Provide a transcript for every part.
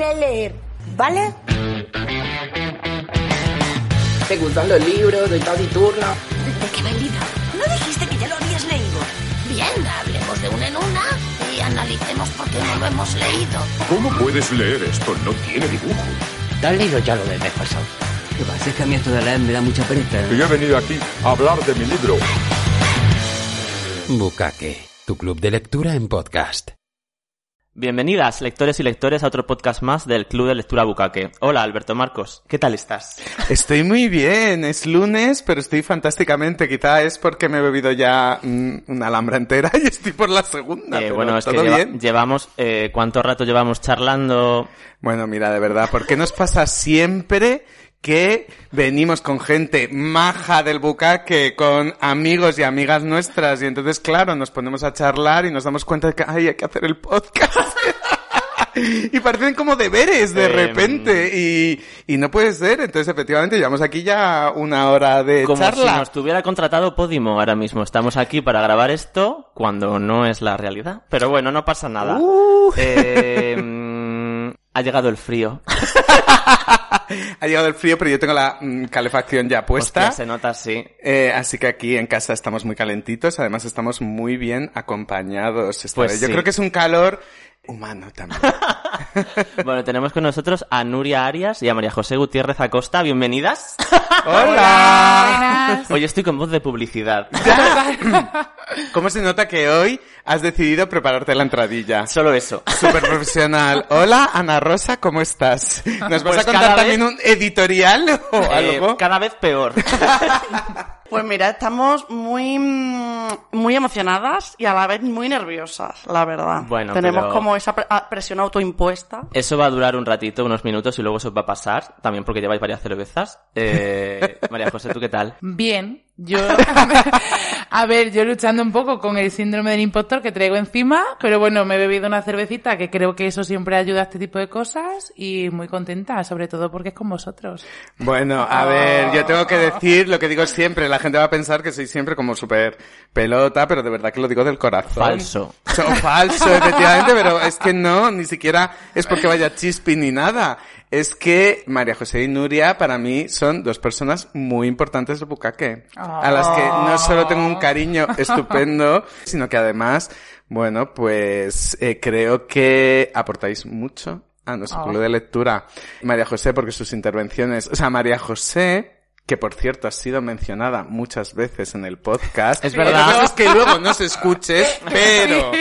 sé leer, ¿vale? ¿Te gustan los libros de Tati Turno? ¿De qué va el libro? ¿No dijiste que ya lo habías leído? Bien, hablemos de una en una y analicemos por qué no lo hemos leído. ¿Cómo puedes leer esto? No tiene dibujo. ¿Te has leído ya lo del mes pasado? ¿Qué pasa? Es que a mí esto de leer me da mucha pereza. Y he venido aquí a hablar de mi libro. Bukake, tu club de lectura en podcast. Bienvenidas, lectores y lectores, a otro podcast más del Club de Lectura Bucaque. Hola, Alberto Marcos, ¿qué tal estás? Estoy muy bien, es lunes, pero estoy fantásticamente. Quizá es porque me he bebido ya mm, una alhambra entera y estoy por la segunda. Eh, pero bueno, es que llevamos, eh, ¿cuánto rato llevamos charlando? Bueno, mira, de verdad, ¿por qué nos pasa siempre que venimos con gente maja del bucaque, con amigos y amigas nuestras, y entonces, claro, nos ponemos a charlar y nos damos cuenta de que, ay, hay que hacer el podcast. y parecen como deberes de repente, y, y no puede ser. Entonces, efectivamente, llevamos aquí ya una hora de Como charla. si nos tuviera contratado Podimo ahora mismo. Estamos aquí para grabar esto cuando no es la realidad. Pero bueno, no pasa nada. Uh. Eh, mm, ha llegado el frío. Ha llegado el frío, pero yo tengo la mm, calefacción ya puesta. Hostia, se nota así. Eh, así que aquí en casa estamos muy calentitos, además estamos muy bien acompañados. esta Pues vez. Yo sí. creo que es un calor humano también. Bueno, tenemos con nosotros a Nuria Arias y a María José Gutiérrez Acosta. Bienvenidas. ¡Hola! Hoy estoy con voz de publicidad. ¿Cómo se nota que hoy has decidido prepararte la entradilla? Solo eso. Súper profesional. Hola, Ana Rosa, ¿cómo estás? ¿Nos vas Pues a contar también vez- un editorial o Eh, algo? cada vez peor. Pues mira, estamos muy, muy emocionadas y a la vez muy nerviosas, la verdad. Bueno, Tenemos pero- como esa pre- ah, presión autoimpuesta. Eso va a durar un ratito, unos minutos, y luego eso va a pasar, también porque lleváis varias cervezas. Eh, María José, ¿tú qué tal? Bien, yo... A ver, yo luchando un poco con el síndrome del impostor que traigo encima, pero bueno, me he bebido una cervecita que creo que eso siempre ayuda a este tipo de cosas y muy contenta, sobre todo porque es con vosotros. Bueno, a ver, yo tengo que decir lo que digo siempre. La gente va a pensar que soy siempre como súper pelota, pero de verdad que lo digo del corazón. Falso. So- falso, efectivamente, pero es que no, ni siquiera es porque vaya chispi ni nada. Es que María José y Nuria para mí son dos personas muy importantes del bucaque. A las que no solo tengo un cariño estupendo, sino que además, bueno, pues eh, creo que aportáis mucho a nuestro Oh. club de lectura. María José, porque sus intervenciones, o sea, María José, que por cierto ha sido mencionada muchas veces en el podcast. Es verdad. es que luego nos escuches, pero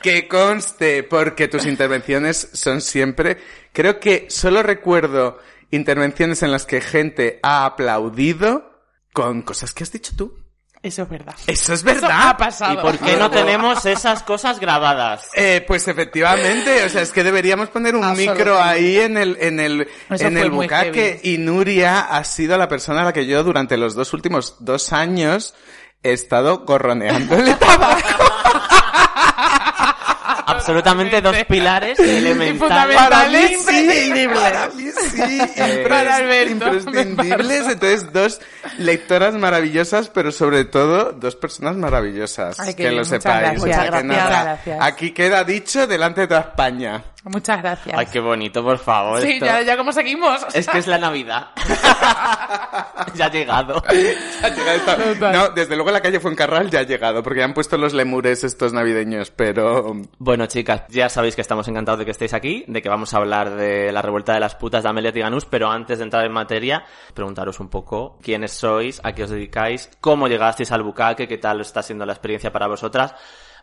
que conste, porque tus intervenciones son siempre, creo que solo recuerdo intervenciones en las que gente ha aplaudido con cosas que has dicho tú. Eso es verdad. Eso es Eso verdad. ha pasado. ¿Y por qué no tenemos esas cosas grabadas? Eh, pues efectivamente, o sea, es que deberíamos poner un micro ahí en el, en el, Eso en el bucaque y Nuria ha sido la persona a la que yo durante los dos últimos dos años he estado gorroneándole tabaco. Absolutamente dos pilares elementales. Para mí sí, para mí sí, Para Alberto. imprescindibles. Entonces, dos lectoras maravillosas, pero sobre todo dos personas maravillosas. Ay, que bien, lo muchas sepáis. gracias. O sea, Muchas que gracias. nada, Gracias. Aquí queda dicho delante de toda España. Muchas gracias. Ay, qué bonito, por favor. sí, esto- ya, ya como seguimos. Es que es la Navidad. ya ha llegado. Ha llegado esta-. No, desde luego la calle Fuencarral ya ha llegado, porque ya han puesto los lemures estos navideños, pero... Bueno, chicas, ya sabéis que estamos encantados de que estéis aquí, de que vamos a hablar de la revuelta de las putas de Amelia Tiganus, pero antes de entrar en materia, preguntaros un poco quiénes sois, a qué os dedicáis, cómo llegasteis al bucaque, qué tal está siendo la experiencia para vosotras.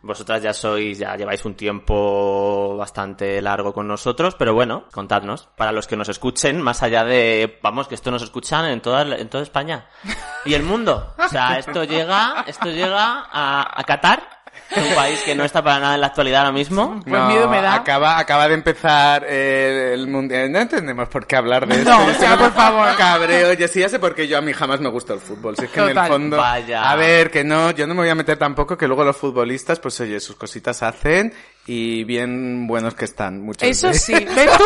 Vosotras ya sois, ya lleváis un tiempo bastante largo con nosotros, pero bueno, contadnos, para los que nos escuchen, más allá de, vamos, que esto nos escuchan en toda, en toda España. Y el mundo. O sea, esto llega, esto llega a, a Qatar, un país que no está para nada en la actualidad ahora mismo. Pues miedo me da. Acaba, acaba de empezar eh, el mundial. No entendemos por qué hablar de esto. No, o sea, por favor. Cabreo. Yo sí ya sé por qué yo a mí jamás me gusta el fútbol. Si es que en el fondo. Vaya. A ver, que no, yo no me voy a meter tampoco que luego los futbolistas, pues oye, sus cositas hacen y bien buenos que están. Muchos Eso de- sí. ¿Ves tú?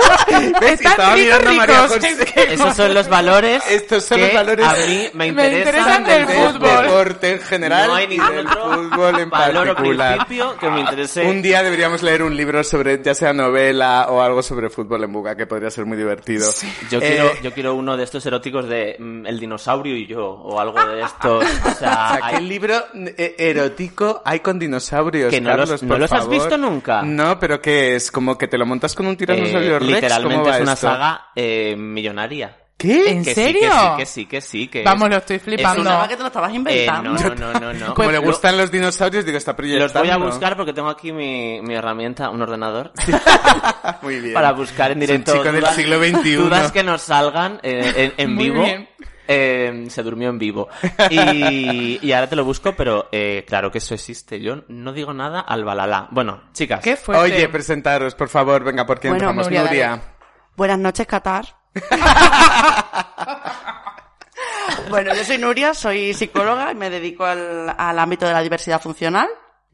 ¿Ves? Están Estaba ricos, mirando a María ricos. José. Es que- Esos son los valores Estos son que los valores a mí me Me interesan, interesan del del fútbol. deporte en general No hay y ningún del fútbol en particular. que me interese. Un día deberíamos leer un libro sobre, ya sea novela o algo sobre fútbol en Buga, que podría ser muy divertido. Yo Eh, quiero, yo quiero uno de estos eróticos de mm, El dinosaurio y yo, o algo de esto. O o sea, sea, ¿qué hay- libro eh, erótico hay con dinosaurios, Que no los- Carlos, ¿no por los has visto nunca? No, pero ¿qué es? ¿Como que te lo montas con un tiranosaurio eh, Rex? ¿Cómo literalmente va es una esto? saga eh, millonaria. ¿Qué? ¿En Que serio? sí, que sí, que sí, que sí. Vamos, es- lo estoy es flipando. una- Pensaba que te lo estabas Eh, inventando. no, no, no, no, no. Como le Lo- gustan los dinosaurios, digo, está Los proyectando. voy a buscar porque tengo aquí mi, mi herramienta, un ordenador, Muy bien. para buscar en Es un directo chico del dudas, siglo XXI. dudas que nos salgan eh, en, en Muy vivo. bien. Eh, se durmió en vivo. Y, y ahora te lo busco, pero eh, claro que eso existe. Yo no digo nada al balalá. Bueno, chicas. ¿Qué fuerte? Oye, presentaros, por favor, venga, ¿por quién Bueno, empezamos? Nuria. Buenas noches, Qatar. bueno, yo soy Nuria, soy psicóloga y me dedico al, al ámbito de la diversidad funcional.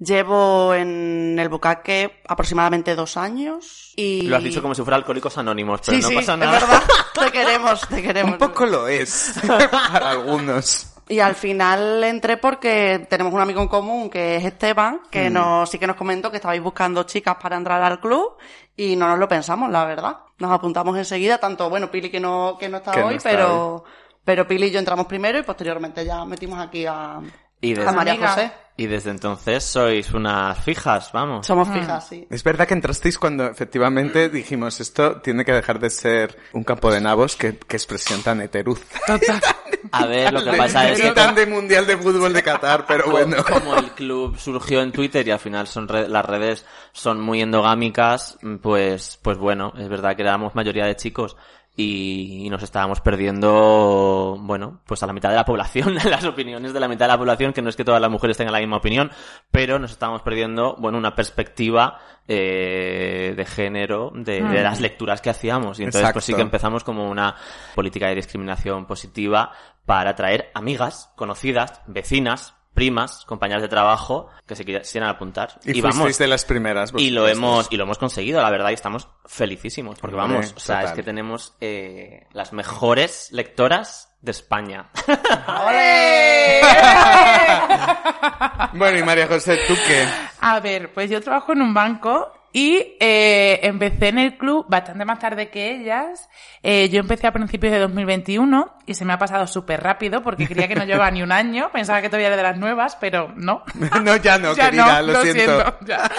Llevo en el bucaque aproximadamente dos años y... Lo has dicho como si fuera Alcohólicos Anónimos, pero Sí, no sí, pasa es nada. verdad. Te queremos, te queremos. Un poco lo es, para algunos. Y al final entré porque tenemos un amigo en común que es Esteban, que Mm. nos, sí que nos comentó que estabais buscando chicas para entrar al club y no nos lo pensamos, la verdad. Nos apuntamos enseguida, tanto, bueno, Pili que no, que no está Que no hoy, está pero, pero Pili y yo entramos primero y posteriormente ya metimos aquí a, Y a desde, María Amiga. José. y desde entonces sois unas fijas, vamos. Somos Mm. fijas, sí. Es verdad que entrasteis cuando efectivamente dijimos esto tiene que dejar de ser un campo de nabos, que, que expresión tan heteruz. Total. A ver, lo que pasa es que tan de Mundial de Fútbol de Qatar, pero bueno. como el club surgió en Twitter y al final son re- las redes son muy endogámicas, pues, pues bueno, es verdad que éramos mayoría de chicos y, nos estábamos perdiendo, bueno, pues a la mitad de la población, las opiniones de la mitad de la población, que no es que todas las mujeres tengan la misma opinión, pero nos estábamos perdiendo, bueno, una perspectiva eh, de género de, de las lecturas que hacíamos. Y entonces pues sí que empezamos como una política de discriminación positiva para atraer amigas, conocidas, vecinas, primas, compañeras de trabajo que se quisieran apuntar. Y, vamos, fuisteis de las primeras. y lo hemos y lo hemos conseguido, la verdad, y estamos felicísimos porque vamos, o sea, total. es que tenemos eh, las mejores lectoras de España. Bueno, y María José, ¿tú qué? A ver, pues yo trabajo en un banco y eh, empecé en el club bastante más tarde que ellas. Eh, yo empecé a principios de 2021 y se me ha pasado súper rápido porque creía que no llevaba ni un año. Pensaba que todavía era de las nuevas, pero no. No, ya no, Ya querida, no, lo, siento. ya.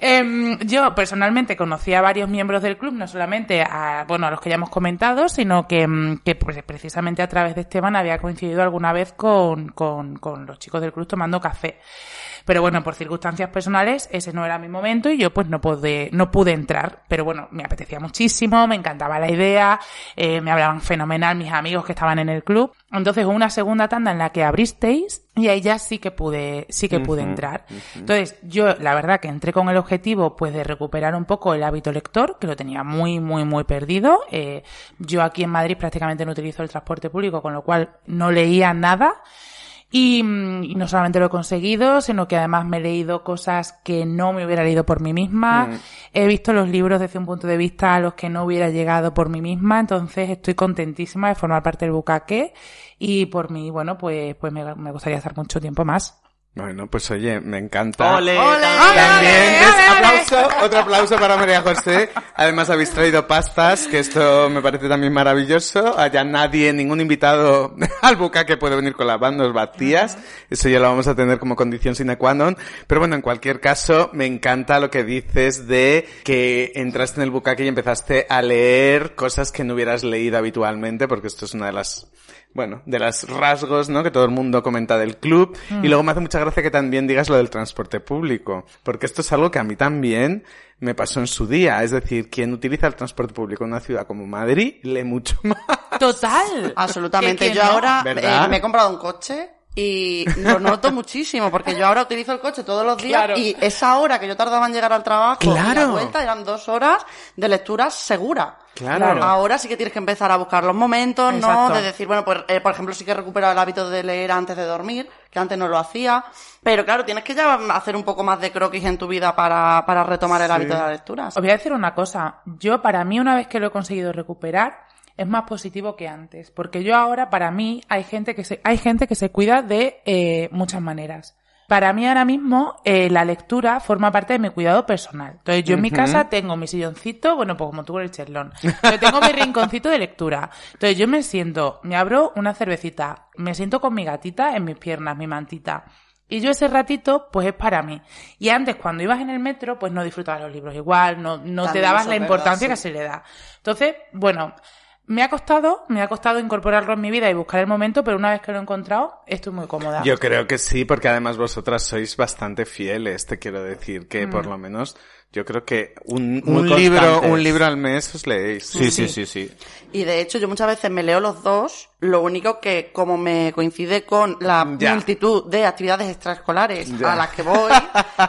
Em, yo personalmente conocí a varios miembros del club, no solamente a, bueno, a los que ya hemos comentado, sino que, mm, que pues, precisamente a través de Esteban había coincidido alguna vez con, con, con los chicos del club tomando café. Pero bueno, por circunstancias personales, ese no era mi momento y yo pues no pude, no pude entrar. Pero bueno, me apetecía muchísimo, me encantaba la idea, eh, me hablaban fenomenal mis amigos que estaban en el club. Entonces hubo una segunda tanda en la que abristeis y ahí ya sí que pude, sí que pude entrar. Entonces yo la verdad que entré con el objetivo pues de recuperar un poco el hábito lector, que lo tenía muy, muy, muy perdido. Eh, yo aquí en Madrid prácticamente no utilizo el transporte público, con lo cual no leía nada. Y, mm, y no solamente lo he conseguido, sino que además me he leído cosas que no me hubiera leído por mí misma. He visto los libros desde un punto de vista a los que no hubiera llegado por mí misma. Entonces estoy contentísima de formar parte del bucaque. Y por mí, bueno, pues, pues me, me gustaría estar mucho tiempo más. Bueno, pues oye, me encanta. ¡Ole! También, ¿ves? aplauso, otro aplauso para María José. Además habéis traído pastas, que esto me parece también maravilloso. Allá nadie, ningún invitado al buca que puede venir con las bandas vacías. Eso ya lo vamos a tener como condición sine qua non. Pero bueno, en cualquier caso, me encanta lo que dices de que entraste en el bucaque y empezaste a leer cosas que no hubieras leído habitualmente, porque esto es una de las bueno, de los rasgos, ¿no? Que todo el mundo comenta del club. Y luego me hace mucha gracia que también digas lo del transporte público. Porque esto es algo que a mí también me pasó en su día. Es decir, quien utiliza el transporte público en una ciudad como Madrid lee mucho más. Total. Absolutamente. Yo no. ahora eh, me he comprado un coche Y lo noto muchísimo, porque yo ahora utilizo el coche todos los días Claro. y esa hora que yo tardaba en llegar al trabajo y la vuelta eran dos horas de lectura segura. Claro. Ahora sí que tienes que empezar a buscar los momentos, ¿no? Exacto. De decir, bueno, pues, eh, por ejemplo, sí que he recuperado el hábito de leer antes de dormir, que antes no lo hacía. Pero claro, tienes que ya hacer un poco más de croquis en tu vida para, para retomar el hábito de la lectura. Os voy a decir una cosa. Yo, para mí, una vez que lo he conseguido recuperar, es más positivo que antes. Porque yo ahora, para mí, hay gente que se, hay gente que se cuida de eh, muchas maneras. Para mí ahora mismo eh, la lectura forma parte de mi cuidado personal. Entonces yo en mi casa tengo mi silloncito, bueno, pues como tú con el cherlón. Yo tengo mi rinconcito de lectura. Entonces yo me siento, me abro una cervecita, me siento con mi gatita en mis piernas, mi mantita. Y yo ese ratito, pues es para mí. Y antes, cuando ibas en el metro, pues no disfrutabas los libros igual, no, no te dabas la importancia verdad, que se le da. Entonces, bueno, me ha costado, me ha costado incorporarlo en mi vida y buscar el momento, pero una vez que lo he encontrado, estoy muy cómoda. Yo creo que sí, porque además vosotras sois bastante fieles, te quiero decir, que Mm. por lo menos yo creo que un, un libro, constantes. un libro al mes os leéis. Sí, sí, sí, sí. Y de hecho, yo muchas veces me leo los dos, lo único que como me coincide con la Ya. multitud de actividades extraescolares Ya. a las que voy,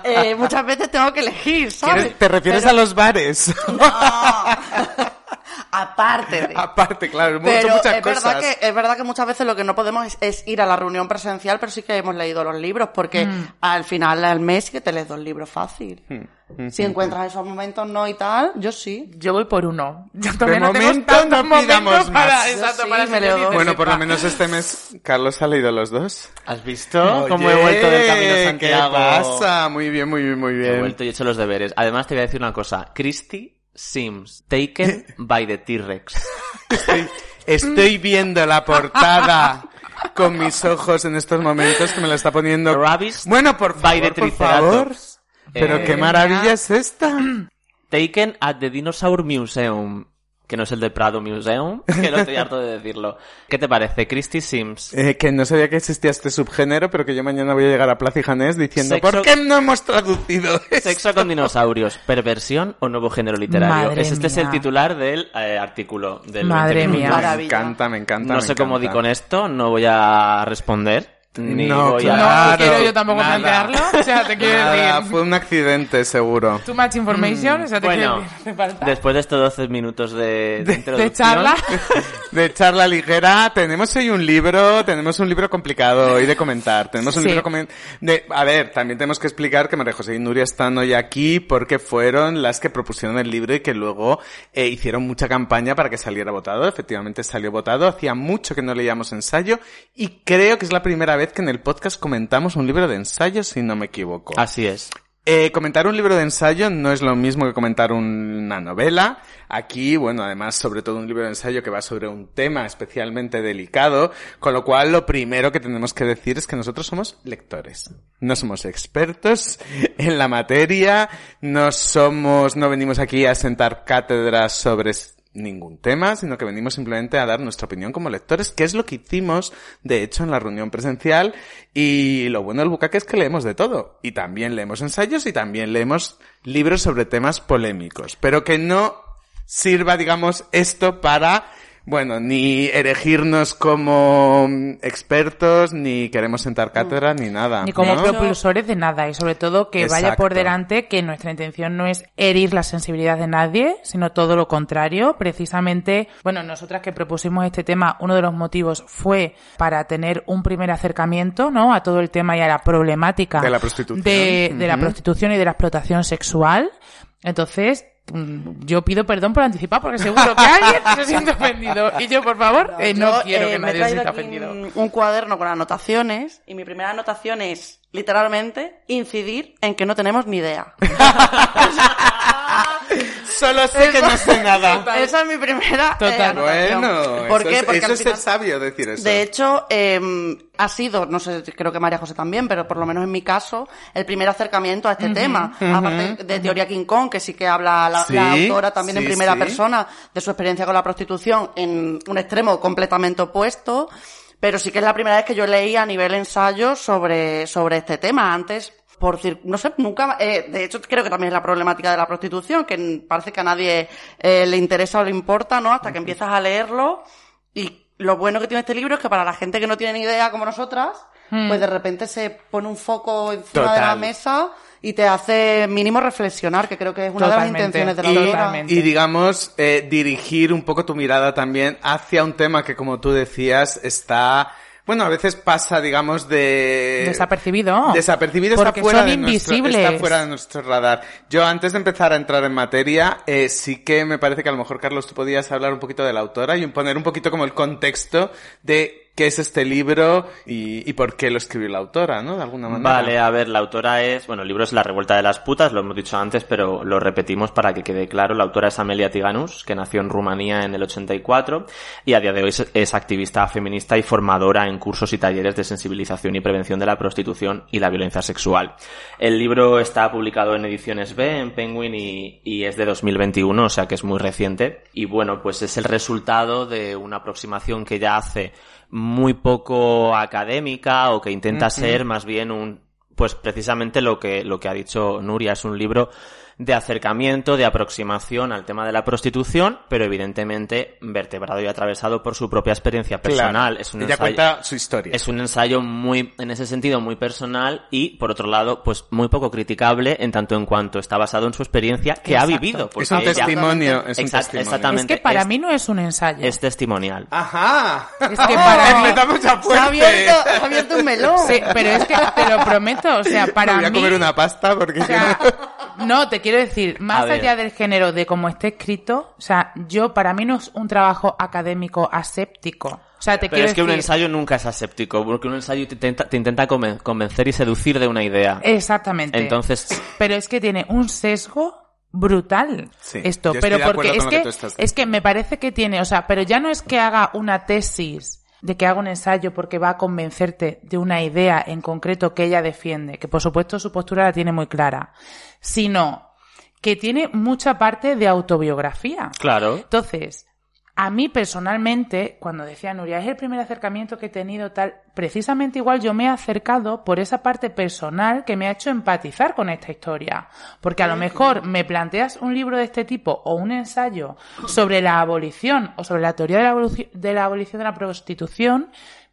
eh, muchas veces tengo que elegir, ¿sabes? ¿Quieres- ¿Te refieres Pero- a los bares? Aparte de... Aparte, claro, mucho- Pero muchas es verdad, cosas. que, es verdad que muchas veces lo que no podemos es, es ir a la reunión presencial, pero sí que hemos leído los libros, porque Mm. al final al mes sí que te lees dos libros fácil. Hmm. Si encuentras esos momentos no y tal, yo sí. Yo voy por uno. Yo De no momento no pidamos momentos para, más. exacto, sí, para me leo dos. Bueno, por lo menos este mes Carlos ha leído los dos. ¿Has visto cómo he Oye, vuelto del camino Santiago? ¿Qué pasa? Muy bien, muy bien, muy He bien. vuelto y he hecho los deberes. Además, te voy a decir una cosa. Christie Sims, taken by the T-Rex. Estoy, estoy viendo la portada con mis ojos en estos momentos que me la está poniendo. Bueno, por by the favor, por favor. Pero Eh, qué maravilla es esta. Taken at the Dinosaur Museum. Que no es el de Prado Museum, que no estoy harto de decirlo. ¿Qué te parece? Christie Sims. Eh, que no sabía que existía este subgénero, pero que yo mañana voy a llegar a Plaza y Janés diciendo Sexo- ¿Por qué no hemos traducido esto? Sexo con dinosaurios, perversión o nuevo género literario. Madre Es- este es el titular del eh, artículo del Madre 20 mía. Me encanta, me encanta. No me sé cómo di con esto, no voy a responder. Ni No, voy claro. a... No quiero yo tampoco nada. plantearlo. O sea, te quiero Nada, decir. fue un accidente, seguro. Too much information. O sea, te Bueno, quiero decir. después de estos 12 minutos de, de introducción... De charla. De charla ligera, tenemos hoy un libro, tenemos un libro complicado hoy de comentar. Tenemos un Sí. libro de, a ver, también tenemos que explicar que María José y Nuria están hoy aquí porque fueron las que propusieron el libro y que luego eh, hicieron mucha campaña para que saliera votado. Efectivamente salió votado. Hacía mucho que no leíamos ensayo y creo que es la primera vez que en el podcast comentamos un libro de ensayo, si no me equivoco. Así es. Eh, comentar un libro de ensayo no es lo mismo que comentar una novela. Aquí, bueno, además, sobre todo un libro de ensayo que va sobre un tema especialmente delicado, con lo cual lo primero que tenemos que decir es que nosotros somos lectores. No somos expertos en la materia, no somos, no venimos aquí a sentar cátedras sobre ningún tema, sino que venimos simplemente a dar nuestra opinión como lectores, que es lo que hicimos, de hecho, en la reunión presencial. Y lo bueno del bucaque es que leemos de todo. Y también leemos ensayos y también leemos libros sobre temas polémicos. Pero que no sirva, digamos, esto para, bueno, ni erigirnos como expertos, ni queremos sentar cátedra, ni nada. Ni como ¿no? propulsores de nada y sobre todo que vaya por delante que nuestra intención no es herir la sensibilidad de nadie, sino todo lo contrario. Precisamente, bueno, nosotras que propusimos este tema, uno de los motivos fue para tener un primer acercamiento, ¿no? A todo el tema y a la problemática De la prostitución. de, de la prostitución y de la explotación sexual. Entonces, yo pido perdón por anticipar porque seguro que alguien se siente ofendido. Y yo, por favor, eh, no Yo, quiero eh, que nadie se sienta ofendido. un, un cuaderno con anotaciones y mi primera anotación es, literalmente, incidir en que no tenemos ni idea. Solo sé que no sé nada. Esa es mi primera eh, Total. Bueno, ¿Por eso qué? es, Porque eso al es final- ser sabio decir eso. De hecho, eh, ha sido, no sé, creo que María José también, pero por lo menos en mi caso, el primer acercamiento a este tema. Aparte de Teoría King Kong, que sí que habla la, Sí, la autora también en primera sí. persona de su experiencia con la prostitución en un extremo completamente opuesto. Pero sí que es la primera vez que yo leí a nivel ensayo sobre, sobre este tema. Antes, por decir, no sé, nunca, eh, de hecho creo que también es la problemática de la prostitución, que parece que a nadie eh, le interesa o le importa, ¿no? Hasta que empiezas a leerlo y lo bueno que tiene este libro es que para la gente que no tiene ni idea como nosotras, Hmm. pues de repente se pone un foco encima de la mesa y te hace mínimo reflexionar, que creo que es una de las intenciones de la y. Totalmente. y digamos, eh, dirigir un poco tu mirada también hacia un tema que, como tú decías, está... Bueno, a veces pasa, digamos, de... Desapercibido. Desapercibido está fuera son de nuestro, está fuera de nuestro radar. Yo, antes de empezar a entrar en materia, eh, sí que me parece que a lo mejor, Carlos, tú podías hablar un poquito de la autora y poner un poquito como el contexto de qué es este libro y, por qué lo escribió la autora, ¿no? De alguna manera. Vale, a ver, la autora es, bueno, el libro es La revuelta de las putas, lo hemos dicho antes, pero lo repetimos para que quede claro. La autora es Amelia Tiganus, que nació en Rumanía en el 84 y a día de hoy es, es activista feminista y formadora en cursos y talleres de sensibilización y prevención de la prostitución y la violencia sexual. El libro está publicado en ediciones B, en Penguin y, y es de 2021, o sea que es muy reciente. Y bueno, pues es el resultado de una aproximación que ya hace muy poco académica o que intenta ser más bien un pues precisamente lo que lo que ha dicho Nuria es un libro de acercamiento, de aproximación al tema de la prostitución, pero evidentemente vertebrado y atravesado por su propia experiencia personal. Claro. Es un Ella ensayo, cuenta su historia. es un ensayo muy, en ese sentido, muy personal y, por otro lado, pues muy poco criticable en tanto en cuanto está basado en su experiencia que ha vivido. porque Es un ella- testimonio, es un Exact- testimonio. Exactamente. Es que para es- mí no es un ensayo. es testimonial. ¡Ajá! Es que para mí- Empezamos a Se ha abierto, se ha abierto un melón. Sí, pero es que te lo prometo, o sea, para Me voy a mí... comer una pasta porque... O sea, no, te quiero decir, más A ver. allá del género de cómo esté escrito, o sea, yo para mí no es un trabajo académico aséptico. O sea, te Pero quiero es que un ensayo nunca es aséptico, porque un ensayo te intenta, te intenta conven- convencer y seducir de una idea. Exactamente. Entonces, Pero es que tiene un sesgo brutal Sí, esto, pero porque es con lo que que, tú estás es que me parece que tiene, o sea, pero ya no es que haga una tesis de que haga un ensayo porque va a convencerte de una idea en concreto que ella defiende, que por supuesto su postura la tiene muy clara, sino que tiene mucha parte de autobiografía. claro. Entonces, a mí personalmente, cuando decía Nuria, es el primer acercamiento que he tenido tal, precisamente igual yo me he acercado por esa parte personal que me ha hecho empatizar con esta historia. Porque a lo mejor me planteas un libro de este tipo o un ensayo sobre la abolición o sobre la teoría de la, abolici- de la abolición de la prostitución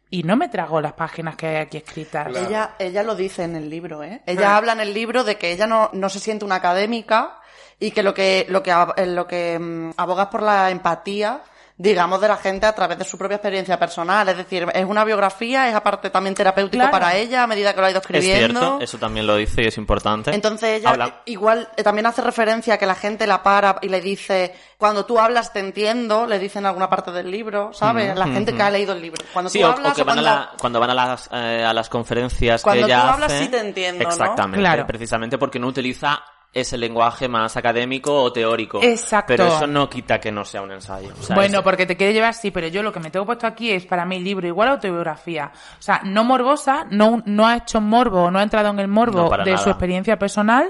y no me trago las páginas que hay aquí escritas. Ella, ella lo dice en el libro, ¿eh? Ella habla en el libro de que ella no, no se siente una académica y que lo que, lo que, eh, lo que mm, aboga es por la empatía, digamos, de la gente a través de su propia experiencia personal. Es decir, es una biografía, es aparte también terapéutico Claro. para ella a medida que lo ha ido Es escribiendo. cierto, eso también lo dice y es importante. Entonces ella Habla- igual eh, también hace referencia a que la gente la para y le dice, cuando tú hablas te entiendo, le dice en alguna parte del libro, ¿sabes? la gente que ha leído el libro. Cuando Sí, tú o, hablas o que van cuando... a, la- cuando van a las, eh, a las conferencias Cuando que ella tú hablas hace. sí te entiendo, ¿no? Exactamente, Claro. precisamente porque no utiliza ese lenguaje más académico o teórico. Exacto. Pero eso no quita que no sea un ensayo. O sea, bueno, es- porque te quiere llevar, sí, pero yo lo que me tengo puesto aquí es para mí libro igual autobiografía. O sea, no morbosa, no, no ha hecho morbo, no ha entrado en el morbo No, de nada. su experiencia personal,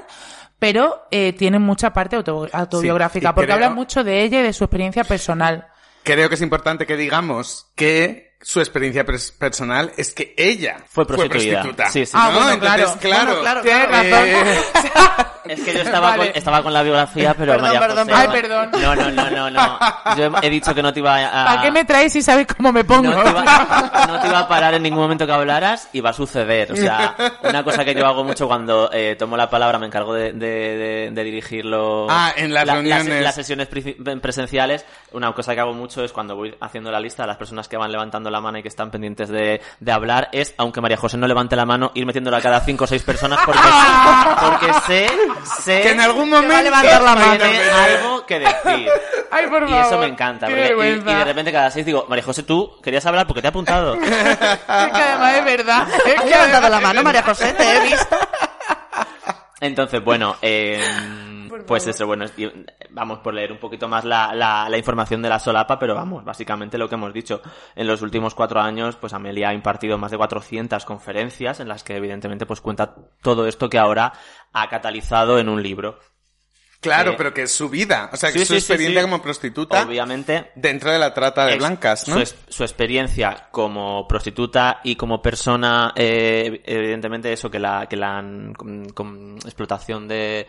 pero eh, tiene mucha parte auto- autobiográfica, Sí, porque creo- habla mucho de ella y de su experiencia personal. Creo que es importante que digamos que su experiencia pers- personal es que ella Fue prostituida. prostituta. Sí, sí. Ah, ¿no? bueno, Entonces, claro. claro. Bueno, claro, Tienes claro. razón. Eh, Es que yo estaba, Vale. con, estaba con la biografía, pero Perdón, María perdón, José- Ay, perdón. No, no, no, no, no. Yo he dicho que no te iba a... ¿Para qué me traes si sabes cómo me pongo? No te, iba, no te iba a parar en ningún momento que hablaras y va a suceder. O sea, una cosa que yo hago mucho cuando eh, tomo la palabra, me encargo de, de, de- de dirigirlo. Ah, en las reuniones. Las, sesiones pri- presenciales, una cosa que hago mucho es cuando voy haciendo la lista de las personas que van levantando la mano y que están pendientes de, de hablar, es, aunque María José no levante la mano, ir metiéndola a cada cinco o seis personas porque, porque sé, sé que en algún va a momento levantar la mano, tiene algo que decir. Ay, por Y favor. eso me encanta. Porque- y- y, de repente cada seis digo, María José, tú querías hablar porque te he apuntado. Es que además es verdad. Es ¿Has que levantado la mano, María José? Te he visto. Entonces, bueno, eh, pues eso, bueno, vamos por leer un poquito más la, la, la información de la solapa, pero vamos, básicamente lo que hemos dicho. En los últimos cuatro años, pues Amelia ha impartido más de 400 conferencias en las que evidentemente pues cuenta todo esto que ahora ha catalizado en un libro. Claro, Eh, pero que es su vida. O sea, que sí, su sí, experiencia sí. como prostituta Obviamente, dentro de la trata de blancas, ¿no? Su, es- su experiencia como prostituta y como persona, eh, evidentemente eso, que la, que la han- con, con explotación de,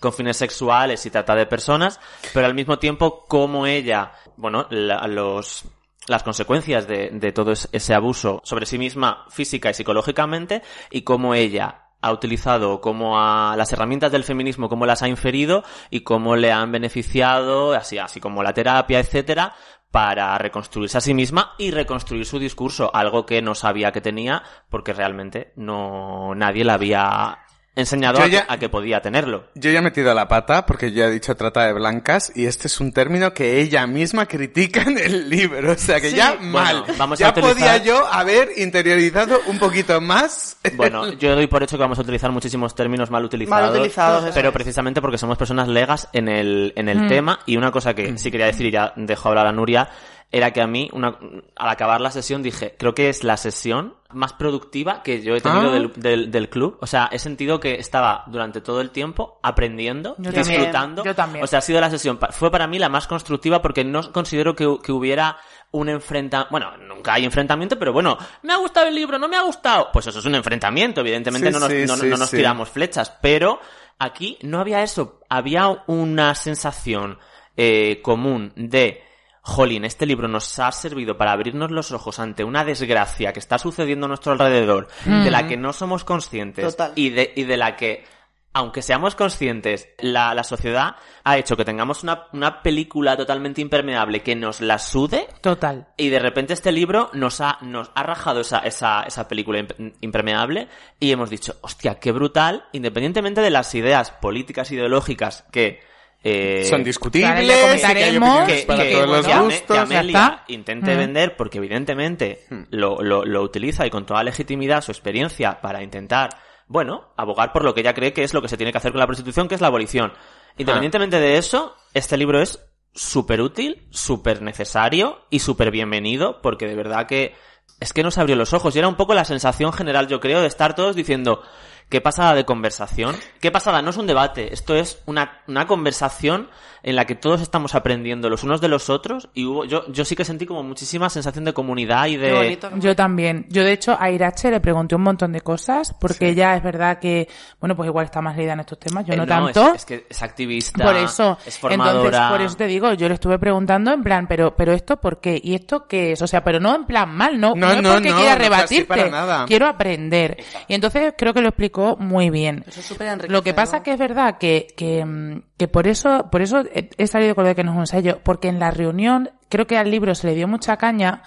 con fines sexuales y trata de personas, pero al mismo tiempo como ella, bueno, la- los, las consecuencias de, de todo es- ese abuso sobre sí misma física y psicológicamente y cómo ella ha utilizado como a las herramientas del feminismo, cómo las ha inferido y cómo le han beneficiado, así, así como la terapia, etcétera, para reconstruirse a sí misma y reconstruir su discurso, algo que no sabía que tenía porque realmente no nadie la había enseñado Yo a, ya- que, a que podía tenerlo. Yo ya he metido la pata porque yo he dicho trata de blancas y este es un término que ella misma critica en el libro. O sea que Sí. ya Bueno, mal. vamos ya a utilizar- podía yo haber interiorizado un poquito más. Bueno, yo doy por hecho que vamos a utilizar muchísimos términos mal utilizados. Mal utilizados, pero precisamente porque somos personas legas en el, en el Mm. tema. Y una cosa que sí quería decir, y ya dejo hablar a Nuria, era que a mí, una, al acabar la sesión, dije, creo que es la sesión más productiva que yo he tenido Ah. del, del, del club. O sea, he sentido que estaba durante todo el tiempo aprendiendo, Yo también, disfrutando. yo también. O sea, ha sido la sesión, fue para mí la más constructiva porque no considero que, que hubiera un enfrentamiento, bueno, nunca hay enfrentamiento, pero bueno, me ha gustado el libro, no me ha gustado. Pues eso es un enfrentamiento, evidentemente Sí, no nos, sí, no, sí, no nos sí. tiramos flechas, pero aquí no había eso, había una sensación eh, común de Jolín, este libro nos ha servido para abrirnos los ojos ante una desgracia que está sucediendo a nuestro alrededor, de la que no somos conscientes Total. y de, y de la que, aunque seamos conscientes, la, la sociedad ha hecho que tengamos una, una película totalmente impermeable que nos la sude Total. y de repente este libro nos ha, nos ha rajado esa, esa, esa película imp- impermeable y hemos dicho, hostia, qué brutal, independientemente de las ideas políticas ideológicas que... eh, Son discutibles, que hay opiniones que, para que- todos los gustos. Amelia intente Mm. vender porque evidentemente lo, lo, lo utiliza y con toda legitimidad su experiencia para intentar, bueno, abogar por lo que ella cree que es lo que se tiene que hacer con la prostitución, que es la abolición. Independientemente de eso, este libro es súper útil, súper necesario y súper bienvenido porque de verdad que es que nos abrió los ojos y era un poco la sensación general, yo creo, de estar todos diciendo, ¿qué pasada de conversación? ¿Qué pasada? No es un debate, esto es una, una conversación en la que todos estamos aprendiendo los unos de los otros y hubo, yo, yo sí que sentí como muchísima sensación de comunidad y de... bonito. Yo también. Yo, de hecho, a Irache le pregunté un montón de cosas, porque ella es verdad que, bueno, pues igual está más leída en estos temas, yo Eh, no, es- tanto. Es, que es activista, por eso, es entonces, formadora... por eso te digo, yo le estuve preguntando en plan, pero, pero esto por qué, y esto qué es, o sea, pero no en plan mal, no, No, es no, porque no, quiera no rebatirte, para nada. quiero aprender. Y entonces creo que lo explicó muy bien. Eso es súper enriquecedor. Lo que pasa que es verdad que, que, mm, que por eso, por eso he, he salido con lo de que no es un ensayo, porque en la reunión creo que al libro se le dio mucha caña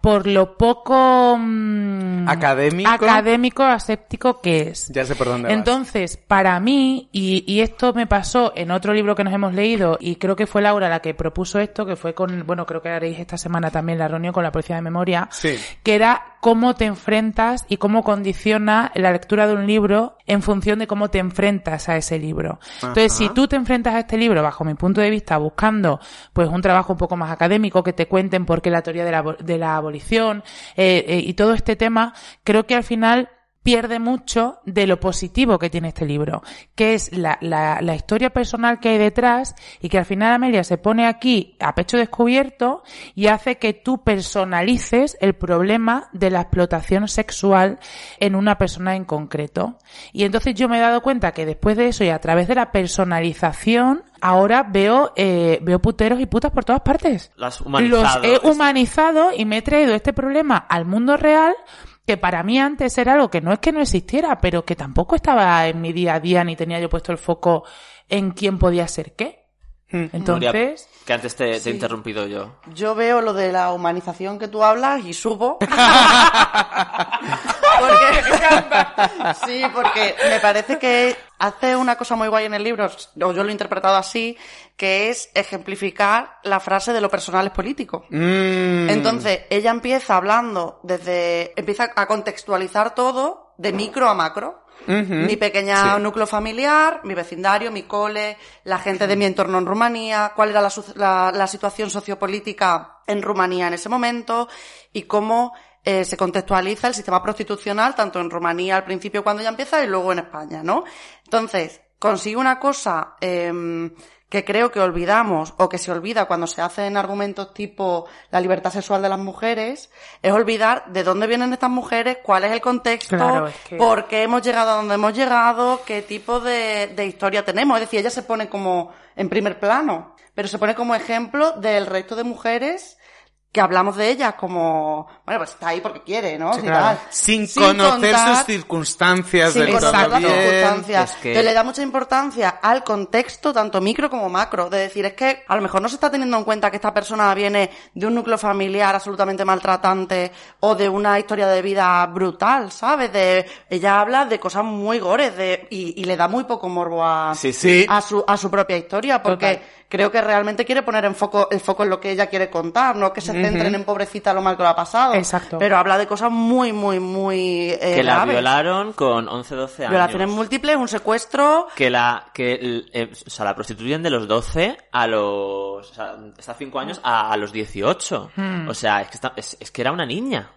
por lo poco mm, Académico. académico aséptico que es. Ya sé por dónde vas. Entonces, para mí, y, y esto me pasó en otro libro que nos hemos leído, y creo que fue Laura la que propuso esto, que fue con, bueno, creo que haréis esta semana también la reunión con la Policía de Memoria, Sí. que era cómo te enfrentas y cómo condiciona la lectura de un libro en función de cómo te enfrentas a ese libro. Entonces, si tú te enfrentas a este libro, bajo mi punto de vista, buscando pues un trabajo un poco más académico, que te cuenten por qué la teoría de la, de la abolición eh, eh, y todo este tema, creo que al final pierde mucho de lo positivo que tiene este libro, que es la, la, la historia personal que hay detrás y que al final Amelia se pone aquí a pecho descubierto y hace que tú personalices el problema de la explotación sexual en una persona en concreto. Y entonces yo me he dado cuenta que después de eso y a través de la personalización, ahora veo, eh, veo puteros y putas por todas partes. Los he humanizado y me he traído este problema al mundo real que para mí antes era algo que no es que no existiera, pero que tampoco estaba en mi día a día ni tenía yo puesto el foco en quién podía ser qué. Nuria, Entonces, que antes te, te he interrumpido yo. Yo veo lo de la humanización que tú hablas y subo. porque, sí, porque me parece que hace una cosa muy guay en el libro, o yo lo he interpretado así, que es ejemplificar la frase de lo personal es político. Mm. Entonces, ella empieza hablando desde, empieza a contextualizar todo de micro a macro. Mi pequeña núcleo familiar, mi vecindario, mi cole, la gente de mi entorno en Rumanía, cuál era la, la- la situación sociopolítica en Rumanía en ese momento y cómo eh, se contextualiza el sistema prostitucional tanto en Rumanía al principio cuando ya empieza y luego en España, ¿no? Entonces, consigue una cosa em, que creo que olvidamos o que se olvida cuando se hacen argumentos tipo la libertad sexual de las mujeres, es olvidar de dónde vienen estas mujeres, cuál es el contexto, Claro, es que- por qué hemos llegado a donde hemos llegado, qué tipo de, de historia tenemos. Es decir, ella se pone como en primer plano, pero se pone como ejemplo del resto de mujeres que hablamos de ellas como, bueno, pues está ahí porque quiere, ¿no? Sí, Y claro. tal. Sin, Sin conocer contar- sus circunstancias sin del conocer las circunstancias. Es que- Que le da mucha importancia al contexto, tanto micro como macro. De decir, es que a lo mejor no se está teniendo en cuenta que esta persona viene de un núcleo familiar absolutamente maltratante o de una historia de vida brutal, ¿sabes? De, ella habla de cosas muy gores de, y, y le da muy poco morbo a, Sí, sí. a su, a su propia historia, porque Total. creo que realmente quiere poner en foco, el foco en lo que ella quiere contar, no que se centren en pobrecita lo mal que lo ha pasado. Exacto. Pero habla de cosas muy, muy, muy, eh, que la graves. violaron con 11, 12 años. Violaciones múltiples, un secuestro. que la que eh, o sea la prostituyen de los 12 a los o sea, está 5 años a, a los 18 Hmm. o sea es que está- es, es que era una niña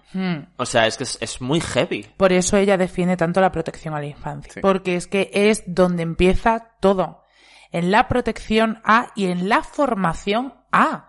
o sea es que es, es muy heavy Por eso ella defiende tanto la protección a la infancia. Porque es que es donde empieza todo. En la protección A y en la formación A.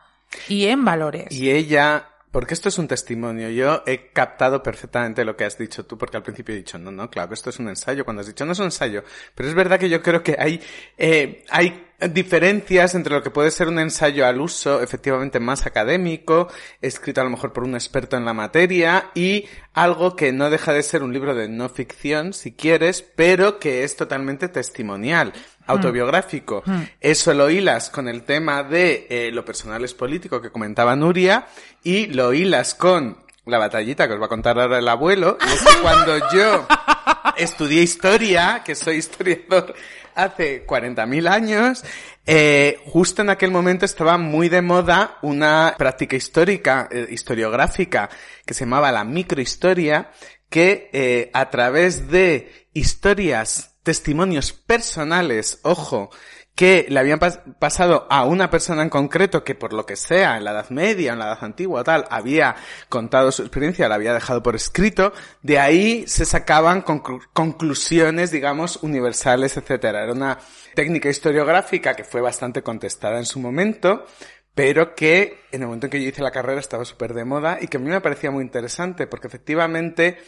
Y en valores. Y ella, porque esto es un testimonio, yo he captado perfectamente lo que has dicho tú, porque al principio he dicho, no, no, claro, esto es un ensayo, cuando has dicho, no es un ensayo, pero es verdad que yo creo que hay, eh, hay diferencias entre lo que puede ser un ensayo al uso, efectivamente más académico, escrito a lo mejor por un experto en la materia, y algo que no deja de ser un libro de no ficción, si quieres, pero que es totalmente testimonial autobiográfico. Eso lo hilas con el tema de eh, lo personal es político que comentaba Nuria y lo hilas con la batallita que os va a contar ahora el abuelo. Y es que cuando yo estudié historia, que soy historiador hace 40.000 años, eh, justo en aquel momento estaba muy de moda una práctica histórica, eh, historiográfica, que se llamaba la microhistoria, que a través de historias, testimonios personales, ojo, que le habían pas- pasado a una persona en concreto que por lo que sea, en la Edad Media, en la Edad Antigua tal, había contado su experiencia, la había dejado por escrito, de ahí se sacaban conclu- conclusiones, digamos, universales, etcétera. Era una técnica historiográfica que fue bastante contestada en su momento, pero que en el momento en que yo hice la carrera estaba súper de moda y que a mí me parecía muy interesante, porque efectivamente,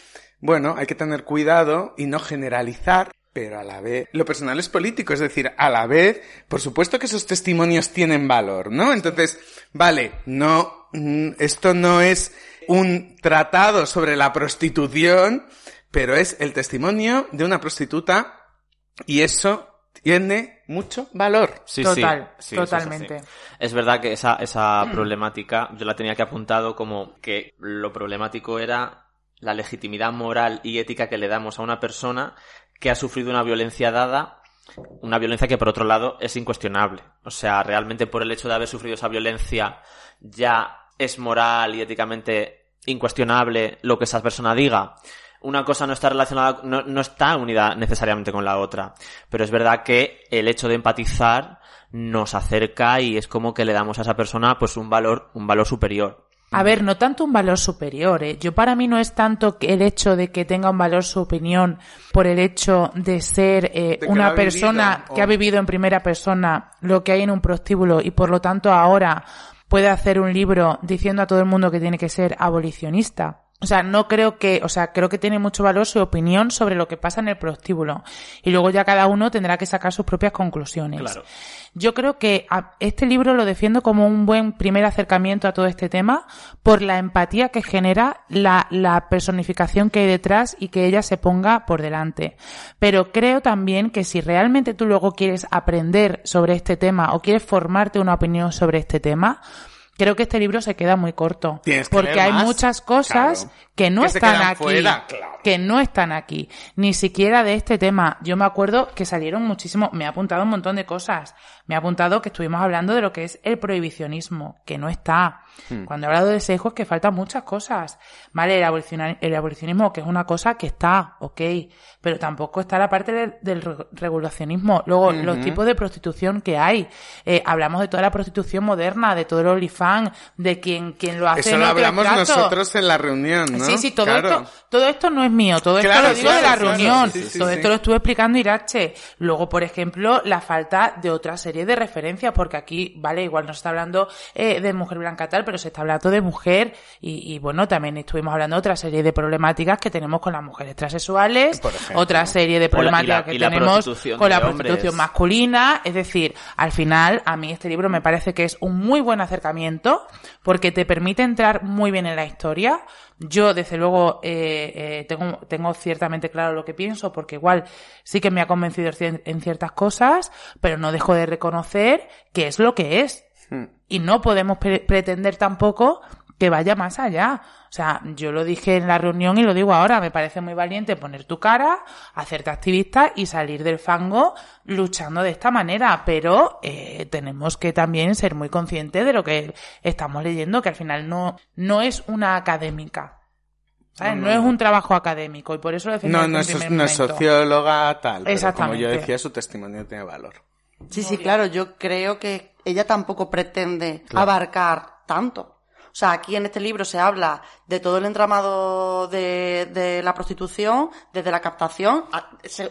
bueno, hay que tener cuidado y no generalizar, pero a la vez, lo personal es político, es decir, a la vez, por supuesto que esos testimonios tienen valor, ¿no? Entonces, vale, no, mm, esto no es un tratado sobre la prostitución, pero es el testimonio de una prostituta y eso tiene mucho valor. Sí, Total, sí, sí, totalmente. Es verdad que esa, esa problemática yo la tenía que apuntado como que lo problemático era la legitimidad moral y ética que le damos a una persona que ha sufrido una violencia dada, una violencia que por otro lado es incuestionable. O sea, realmente por el hecho de haber sufrido esa violencia ya es moral y éticamente incuestionable lo que esa persona diga. Una cosa no está relacionada, no, no está unida necesariamente con la otra. Pero es verdad que el hecho de empatizar nos acerca y es como que le damos a esa persona pues un valor, un valor superior. A ver, no tanto un valor superior, ¿eh? Yo para mí no es tanto que el hecho de que tenga un valor su opinión por el hecho de ser eh, De una persona vivido, que ha vivido en primera persona lo que hay en un prostíbulo y por lo tanto ahora puede hacer un libro diciendo a todo el mundo que tiene que ser abolicionista. O sea, no creo que, o sea, creo que tiene mucho valor su opinión sobre lo que pasa en el prostíbulo. Y luego ya cada uno tendrá que sacar sus propias conclusiones. Claro. Yo creo que a- este libro lo defiendo como un buen primer acercamiento a todo este tema por la empatía que genera la, la personificación que hay detrás y que ella se ponga por delante. Pero creo también que si realmente tú luego quieres aprender sobre este tema o quieres formarte una opinión sobre este tema, creo que este libro se queda muy corto. Tienes porque hay más. muchas cosas Claro. Que no Que se están aquí. fuera, claro. Que no están aquí. Ni siquiera de este tema. Yo me acuerdo que salieron muchísimo. Me ha apuntado un montón de cosas. Me ha apuntado que estuvimos hablando de lo que es el prohibicionismo, que no está. Hmm. Cuando he hablado de sesgo es que faltan muchas cosas. Vale, el, aboliciona- el abolicionismo, que es una cosa que está, ok. Pero tampoco está la parte del, del re- regulacionismo. Luego, los tipos de prostitución que hay. Eh, hablamos de toda la prostitución moderna, de todo el OnlyFans, de quien, quien lo hace Eso en lo hablamos nosotros en la reunión, ¿no? Sí, sí, todo Claro. esto, todo esto no es mío, todo esto Claro, lo digo claro, de la claro, reunión, sí, sí, todo sí. esto lo estuve explicando Irache. Luego, por ejemplo, la falta de otra serie de referencias, porque aquí, vale, igual no se está hablando eh, de mujer blanca tal, pero se está hablando de mujer y, y, bueno, también estuvimos hablando de otra serie de problemáticas que tenemos con las mujeres transexuales, otra serie de problemáticas que tenemos con la prostitución masculina, es decir, al final a mí este libro me parece que es un muy buen acercamiento porque te permite entrar muy bien en la historia, yo, desde luego, eh, eh, tengo, tengo ciertamente claro lo que pienso, porque igual sí que me ha convencido en ciertas cosas, pero no dejo de reconocer que es lo que es. Hmm. Y no podemos pretender tampoco que vaya más allá. O sea, yo lo dije en la reunión y lo digo ahora, me parece muy valiente poner tu cara, hacerte activista y salir del fango luchando de esta manera, pero eh, tenemos que también ser muy conscientes de lo que estamos leyendo, que al final no, no es una académica. ¿sabes? No, es un trabajo académico y por eso lo No, no, es, no es socióloga tal, pero como yo decía, su testimonio tiene valor. Sí, sí, claro, yo creo que ella tampoco pretende abarcar tanto. O sea, aquí en este libro se habla de todo el entramado de, de la prostitución, desde la captación,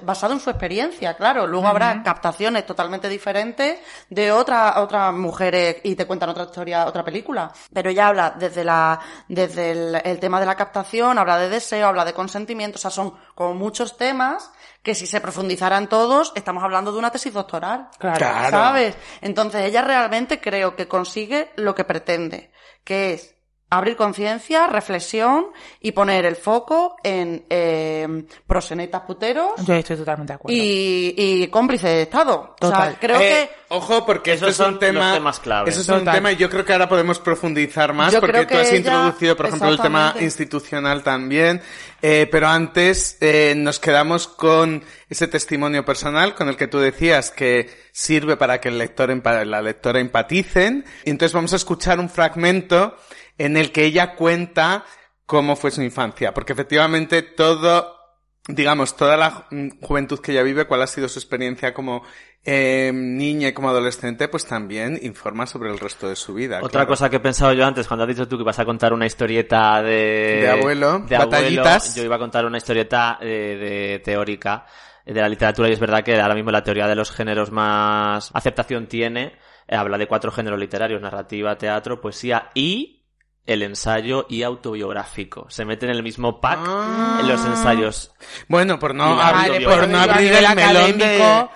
basado en su experiencia, claro. Luego habrá captaciones totalmente diferentes de otras otras mujeres y te cuentan otra historia, otra película. Pero ella habla desde la, desde el, el tema de la captación, habla de deseo, habla de consentimiento, o sea, son como muchos temas que si se profundizaran todos, estamos hablando de una tesis doctoral. Claro. ¿Sabes? Entonces ella realmente creo que consigue lo que pretende que es abrir conciencia, reflexión y poner el foco en eh, prosenetas puteros. Yo estoy totalmente de acuerdo. Y, y cómplice de Estado. Total. creo eh, que... Ojo, porque eso es un tema... Eso es un tema y yo creo que ahora podemos profundizar más porque tú has introducido, por ejemplo, el tema institucional también. Eh, pero antes eh, nos quedamos con ese testimonio personal con el que tú decías que sirve para que el lector, la lectora empaticen. Y entonces vamos a escuchar un fragmento en el que ella cuenta cómo fue su infancia, porque efectivamente todo, digamos, toda la juventud que ella vive, cuál ha sido su experiencia como eh, niña y como adolescente, pues también informa sobre el resto de su vida. Otra cosa que he pensado yo antes, cuando has dicho tú que vas a contar una historieta de... De abuelo, de batallitas. yo iba a contar una historieta eh, de teórica de la literatura y es verdad que ahora mismo la teoría de los géneros más aceptación tiene, eh, habla de cuatro géneros literarios, narrativa, teatro, poesía y el ensayo y autobiográfico. Se meten en el mismo pack en los ensayos. Bueno, por no, por no abrir el melón de...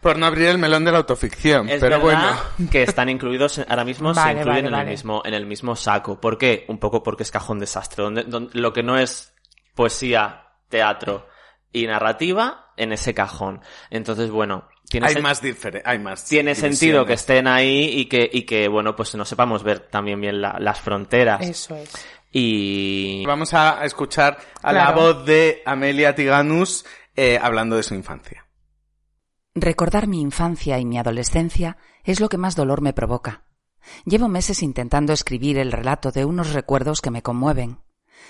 Por no abrir el melón de la autoficción, pero bueno. Que están incluidos, ahora mismo se incluyen en, el mismo, en el mismo saco. ¿Por qué? Un poco porque es cajón desastre. Donde, lo que no es poesía, teatro y narrativa, en ese cajón. Entonces, bueno, hay más hay más tiene sentido que estén ahí y que y que bueno pues no sepamos ver también bien las fronteras. Eso es. Y vamos a escuchar a la voz de Amelia Tiganus eh, hablando de su infancia. Recordar mi infancia y mi adolescencia es lo que más dolor me provoca. Llevo meses intentando escribir el relato de unos recuerdos que me conmueven.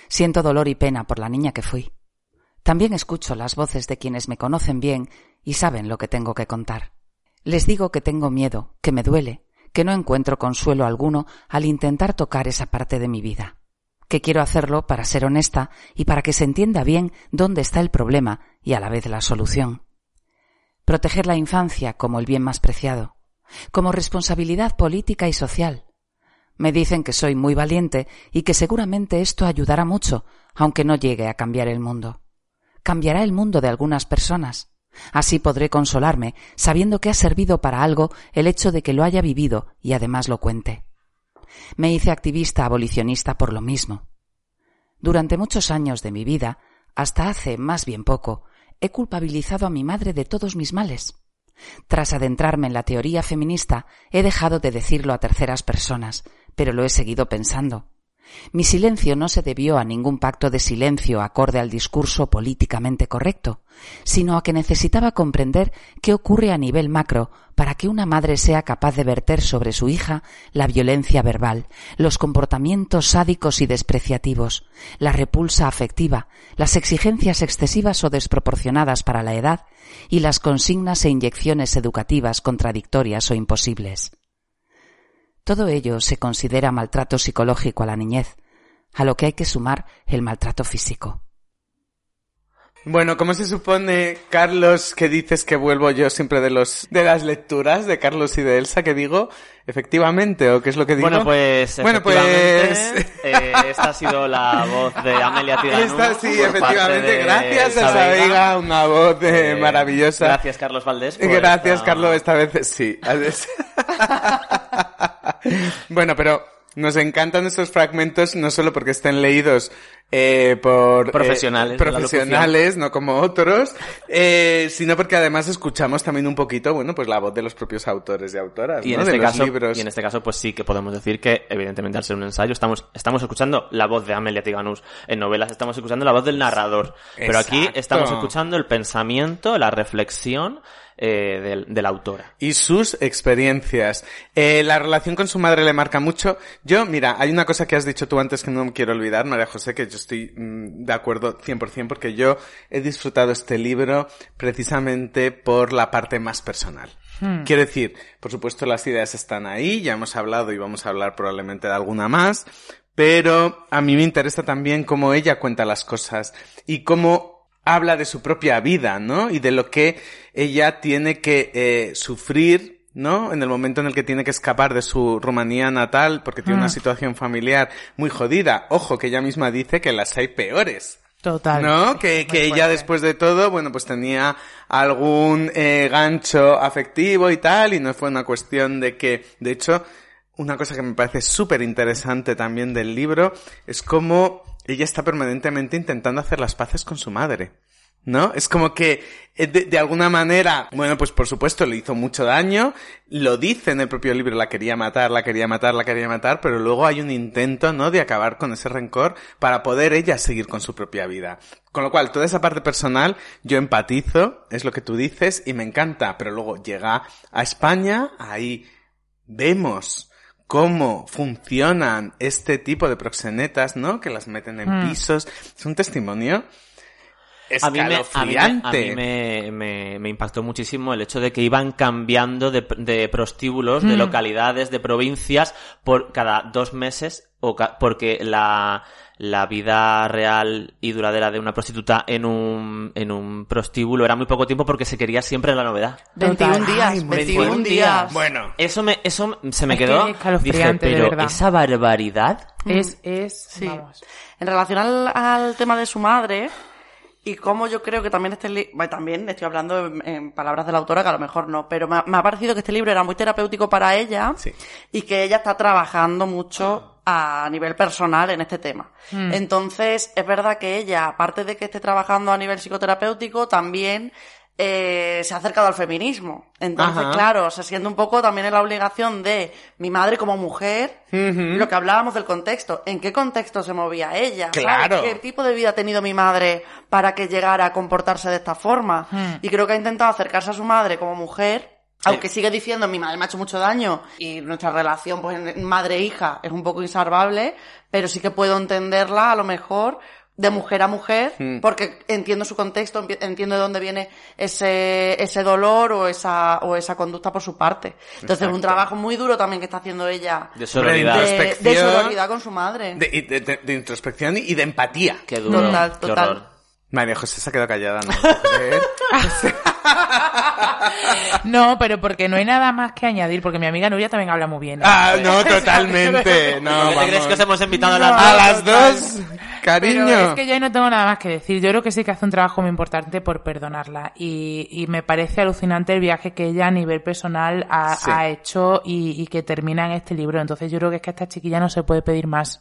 Siento dolor y pena por la niña que fui también escucho las voces de quienes me conocen bien y saben lo que tengo que contar. Les digo que tengo miedo, que me duele, que no encuentro consuelo alguno al intentar tocar esa parte de mi vida, que quiero hacerlo para ser honesta y para que se entienda bien dónde está el problema y a la vez la solución. Proteger la infancia como el bien más preciado, como responsabilidad política y social. Me dicen que soy muy valiente y que seguramente esto ayudará mucho, aunque no llegue a cambiar el mundo cambiará el mundo de algunas personas. Así podré consolarme, sabiendo que ha servido para algo el hecho de que lo haya vivido y además lo cuente. Me hice activista abolicionista por lo mismo. Durante muchos años de mi vida, hasta hace más bien poco, he culpabilizado a mi madre de todos mis males. Tras adentrarme en la teoría feminista, he dejado de decirlo a terceras personas, pero lo he seguido pensando. Mi silencio no se debió a ningún pacto de silencio acorde al discurso políticamente correcto, sino a que necesitaba comprender qué ocurre a nivel macro para que una madre sea capaz de verter sobre su hija la violencia verbal, los comportamientos sádicos y despreciativos, la repulsa afectiva, las exigencias excesivas o desproporcionadas para la edad y las consignas e inyecciones educativas contradictorias o imposibles. Todo ello se considera maltrato psicológico a la niñez, a lo que hay que sumar el maltrato físico. Bueno, ¿cómo se supone, Carlos, que dices que vuelvo yo siempre de los de las lecturas de Carlos y de Elsa, que digo, efectivamente, o qué es lo que digo? Bueno, pues, Bueno, pues- efectivamente, eh, esta ha sido la voz de Amelia Tiganú. Esta sí, por parte efectivamente, de gracias Veiga. Veiga, una voz eh, Eh, maravillosa. Gracias, Carlos Valdés. Gracias, esta- Carlos, esta vez sí. bueno, pero nos encantan estos fragmentos no solo porque estén leídos eh, por eh, Profesionales profesionales, no como otros, eh, sino porque además escuchamos también un poquito, bueno, pues la voz de los propios autores y autoras, Y en, este de los caso, libros. y en este caso, pues sí que podemos decir que, evidentemente, al ser un ensayo, estamos, estamos escuchando la voz de Amelia Tiganus. En novelas estamos escuchando la voz del narrador. Pero aquí estamos escuchando el pensamiento, la reflexión eh, del- de la autora. y sus experiencias. Eh, la relación con su madre le marca mucho. Yo, mira, hay una cosa que has dicho tú antes que no quiero olvidar, María José, que yo estoy mm, de acuerdo 100% porque yo he disfrutado este libro precisamente por la parte más personal. Hmm. Quiero decir, por supuesto las ideas están ahí, ya hemos hablado y vamos a hablar probablemente de alguna más, pero a mí me interesa también cómo ella cuenta las cosas y cómo habla de su propia vida, ¿no? Y de lo que ella tiene que eh, sufrir, ¿no? En el momento en el que tiene que escapar de su Rumanía natal porque tiene una Mm. situación familiar muy jodida. Ojo, que ella misma dice que las hay peores. Total. ¿No? Que, que ella después de todo, bueno, pues tenía algún eh, gancho afectivo y tal, y no fue una cuestión de que, de hecho, una cosa que me parece súper interesante también del libro es cómo ella está permanentemente intentando hacer las paces con su madre. ¿No? Es como que, eh, de, de alguna manera, bueno, pues por supuesto le hizo mucho daño, lo dice en el propio libro, la quería matar, la quería matar, la quería matar, pero luego hay un intento, ¿no? De acabar con ese rencor para poder ella seguir con su propia vida. Con lo cual, toda esa parte personal, yo empatizo, es lo que tú dices, y me encanta, pero luego llega a España, ahí vemos cómo funcionan este tipo de proxenetas, ¿no? Que las meten en Mm. pisos. Es un testimonio A mí, me, a mí me- a escalofriante. mí me, me- me impactó muchísimo el hecho de que iban cambiando de, de prostíbulos, de Mm. localidades, de provincias, por cada dos meses, o ca- porque la, la vida real y duradera de una prostituta en un, en un prostíbulo era muy poco tiempo porque se quería siempre la novedad. 21 días, Ay, 21 días. Bueno. Eso me, eso se me Es quedó. dije, pero esa barbaridad. Es, es, Sí. vamos. En relación al, al tema de su madre, y cómo yo creo que también este libro, también estoy hablando en, en palabras de la autora, que a lo mejor no, pero me ha, me ha parecido que este libro era muy terapéutico para ella Sí. y que ella está trabajando mucho a nivel personal en este tema. Mm. Entonces, es verdad que ella, aparte de que esté trabajando a nivel psicoterapéutico, también eh, se ha acercado al feminismo. Entonces, Ajá. claro, se siente un poco también en la obligación de mi madre como mujer, lo que hablábamos del contexto. ¿En qué contexto se movía ella? Claro. ¿Qué tipo de vida ha tenido mi madre para que llegara a comportarse de esta forma? Y creo que ha intentado acercarse a su madre como mujer. Aunque sigue diciendo, mi madre me ha hecho mucho daño y nuestra relación, pues, madre-hija es un poco insalvable, pero sí que puedo entenderla, a lo mejor, de mujer a mujer, Mm. porque entiendo su contexto, entiendo de dónde viene ese, ese dolor o esa, o esa conducta por su parte. Entonces es un trabajo muy duro también que está haciendo ella. De sororidad. De, de sororidad con su madre. De, y de- de- de introspección y de empatía. Qué duro. Total, total. María José se ha quedado callada, ¿no? No, pero porque no hay nada más que añadir, porque mi amiga Nuria también habla muy bien. ¿eh? ah, no, totalmente. No, ¿Qué te crees que os hemos invitado a No. las A dos? las dos, cariño. Pero es que yo ahí no tengo nada más que decir. Yo creo que sí que hace un trabajo muy importante por perdonarla. Y, y me parece alucinante el viaje que ella a nivel personal ha, Sí. ha hecho y, y que termina en este libro. Entonces yo creo que es que a esta chiquilla no se puede pedir más.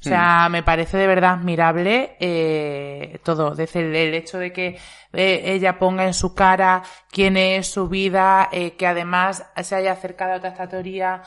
O sea, Mm. me parece de verdad admirable eh, todo. Desde el, el hecho de que eh, ella ponga en su cara quién es su vida, eh, que además se haya acercado a toda esta teoría.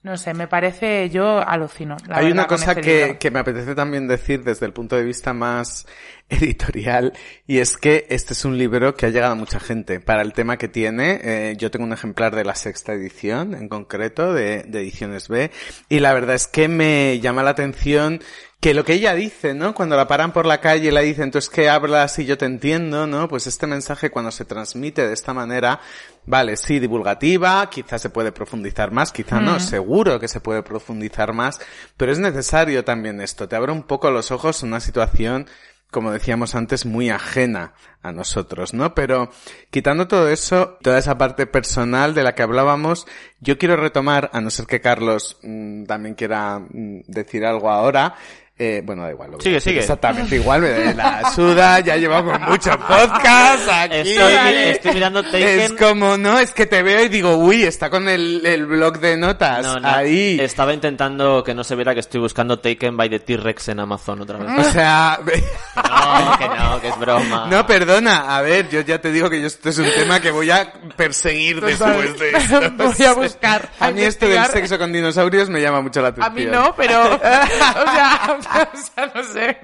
No sé, me parece, yo alucino. la Hay verdad, una cosa este que, que me apetece también decir desde el punto de vista más editorial y es que este es un libro que ha llegado a mucha gente. Para el tema que tiene, eh, yo tengo un ejemplar de la sexta edición en concreto de, de Ediciones B y la verdad es que me llama la atención que lo que ella dice, ¿no? Cuando la paran por la calle y la dicen, tú es que hablas y yo te entiendo, ¿no? Pues este mensaje cuando se transmite de esta manera, vale, sí, divulgativa, quizás se puede profundizar más, quizá no, Mm. seguro que se puede profundizar más, pero es necesario también esto, te abre un poco los ojos una situación como decíamos antes, muy ajena a nosotros, ¿no? Pero quitando todo eso, toda esa parte personal de la que hablábamos, yo quiero retomar, a no ser que Carlos mm, también quiera mm, decir algo ahora, eh, bueno, da igual. Lo voy a Sigue, decir sigue. Exactamente igual, me da la suda, ya llevamos muchos podcasts aquí. Estoy, estoy mirando Taken. Es como, no, es que te veo y digo, uy, está con el, el blog de notas No, no, ahí. Estaba intentando que no se viera que estoy buscando Taken by the T-Rex en Amazon otra vez. O sea, No, que no, que es broma. no, perdona, a ver, yo ya te digo que yo esto es un tema que voy a perseguir después de esto. Voy a buscar, a A mí esto del sexo con dinosaurios me llama mucho la A atención. mí no, pero... o, sea, o sea, no sé.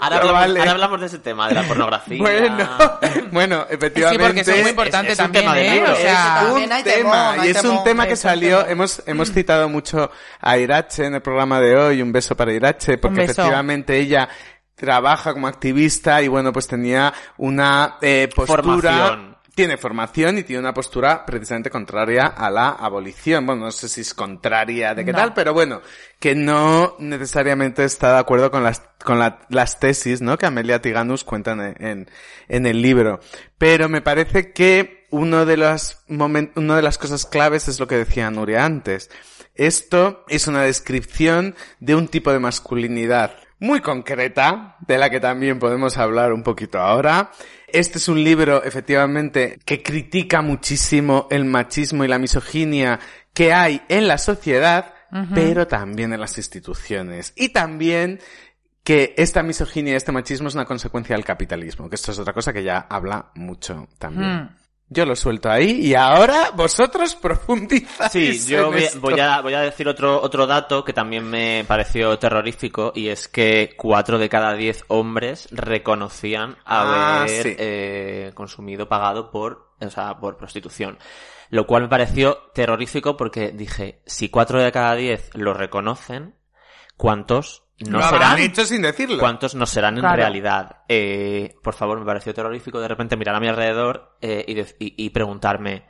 Ahora hablamos, vale. ahora hablamos de ese tema, de la pornografía. Bueno, bueno, efectivamente. porque eso es muy importante es un también, tema de ¿eh? O sea, un También hay tema, temón, y es un tema que es un salió, temón. hemos, hemos citado mucho a Irache en el programa de hoy, un beso para Irache, porque efectivamente ella trabaja como activista y bueno, pues tenía una eh, postura... Formación. Tiene formación y tiene una postura precisamente contraria a la abolición. Bueno, no sé si es contraria de qué No. tal, pero bueno, que no necesariamente está de acuerdo con las, con la- las tesis, ¿no? Que Amelia Tiganus cuentan en, en, en el libro. Pero me parece que uno de los momen- una de las cosas claves es lo que decía Nuria antes. Esto es una descripción de un tipo de masculinidad muy concreta, de la que también podemos hablar un poquito ahora. Este es un libro, efectivamente, que critica muchísimo el machismo y la misoginia que hay en la sociedad, pero también en las instituciones. Y también que esta misoginia y este machismo es una consecuencia del capitalismo, que esto es otra cosa que ya habla mucho también. Mm. Yo lo suelto ahí y ahora vosotros profundizáis. Sí, yo en voy, esto. voy a, voy a decir otro, otro dato que también me pareció terrorífico y es que cuatro de cada diez hombres reconocían Ah, haber sí. eh, consumido pagado por, o sea, por prostitución. Lo cual me pareció terrorífico porque dije, si cuatro de cada diez lo reconocen, ¿cuántos no lo habrán serán? hecho sin decirlo. ¿Cuántos no serán en Claro. realidad? Eh, por favor, me pareció terrorífico de repente mirar a mi alrededor eh, y- y preguntarme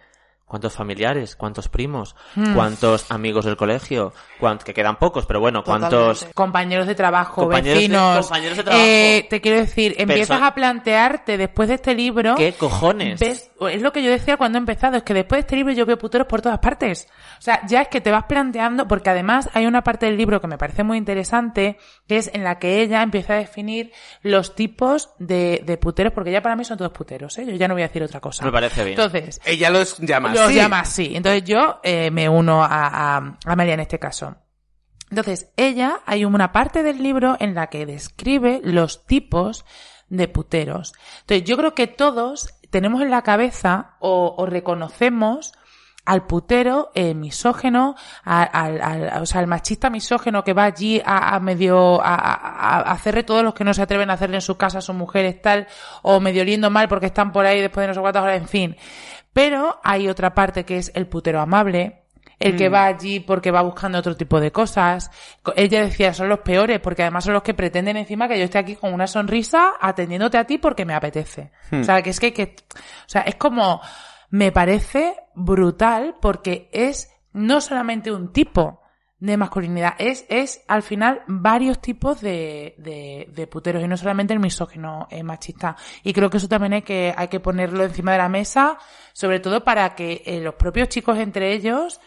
cuántos familiares, cuántos primos, Hmm. cuántos amigos del colegio, cuánt- que quedan pocos, pero bueno, cuántos... Compañeros de trabajo, Compañeros de- vecinos. compañeros de trabajo. Eh, te quiero decir, empiezas a plantearte después de este libro. ¿Qué cojones? ves- es lo que yo decía cuando he empezado, es que después de este libro yo veo puteros por todas partes. O sea, ya es que te vas planteando, porque además hay una parte del libro que me parece muy interesante, que es en la que ella empieza a definir los tipos de, de puteros, porque ya para mí son todos puteros, ¿eh? Yo ya no voy a decir otra cosa. Me parece bien. Entonces, Ella los llama los así. llama así. Entonces yo eh, me uno a, a, a Amelia en este caso. Entonces, ella, hay una parte del libro en la que describe los tipos de puteros. Entonces, yo creo que todos tenemos en la cabeza o, o reconocemos al putero eh, misógeno, a- al, al- o sea, al machista misógeno que va allí a, a medio a, a- a hacerle todos los que no se atreven a hacerle en su casa a sus mujeres tal, o medio oliendo mal porque están por ahí después de no sé cuántas horas, en fin. Pero hay otra parte que es el putero amable, el que va allí porque va buscando otro tipo de cosas. Co- Ella decía, son los peores, porque además son los que pretenden encima que yo esté aquí con una sonrisa atendiéndote a ti porque me apetece. O sea, que es que, que, o sea, es como, me parece brutal porque es no solamente un tipo de masculinidad, es, es al final varios tipos de, de, de puteros y no solamente el misógino machista. Y creo que eso también hay que, hay que ponerlo encima de la mesa, sobre todo para que eh, los propios chicos entre ellos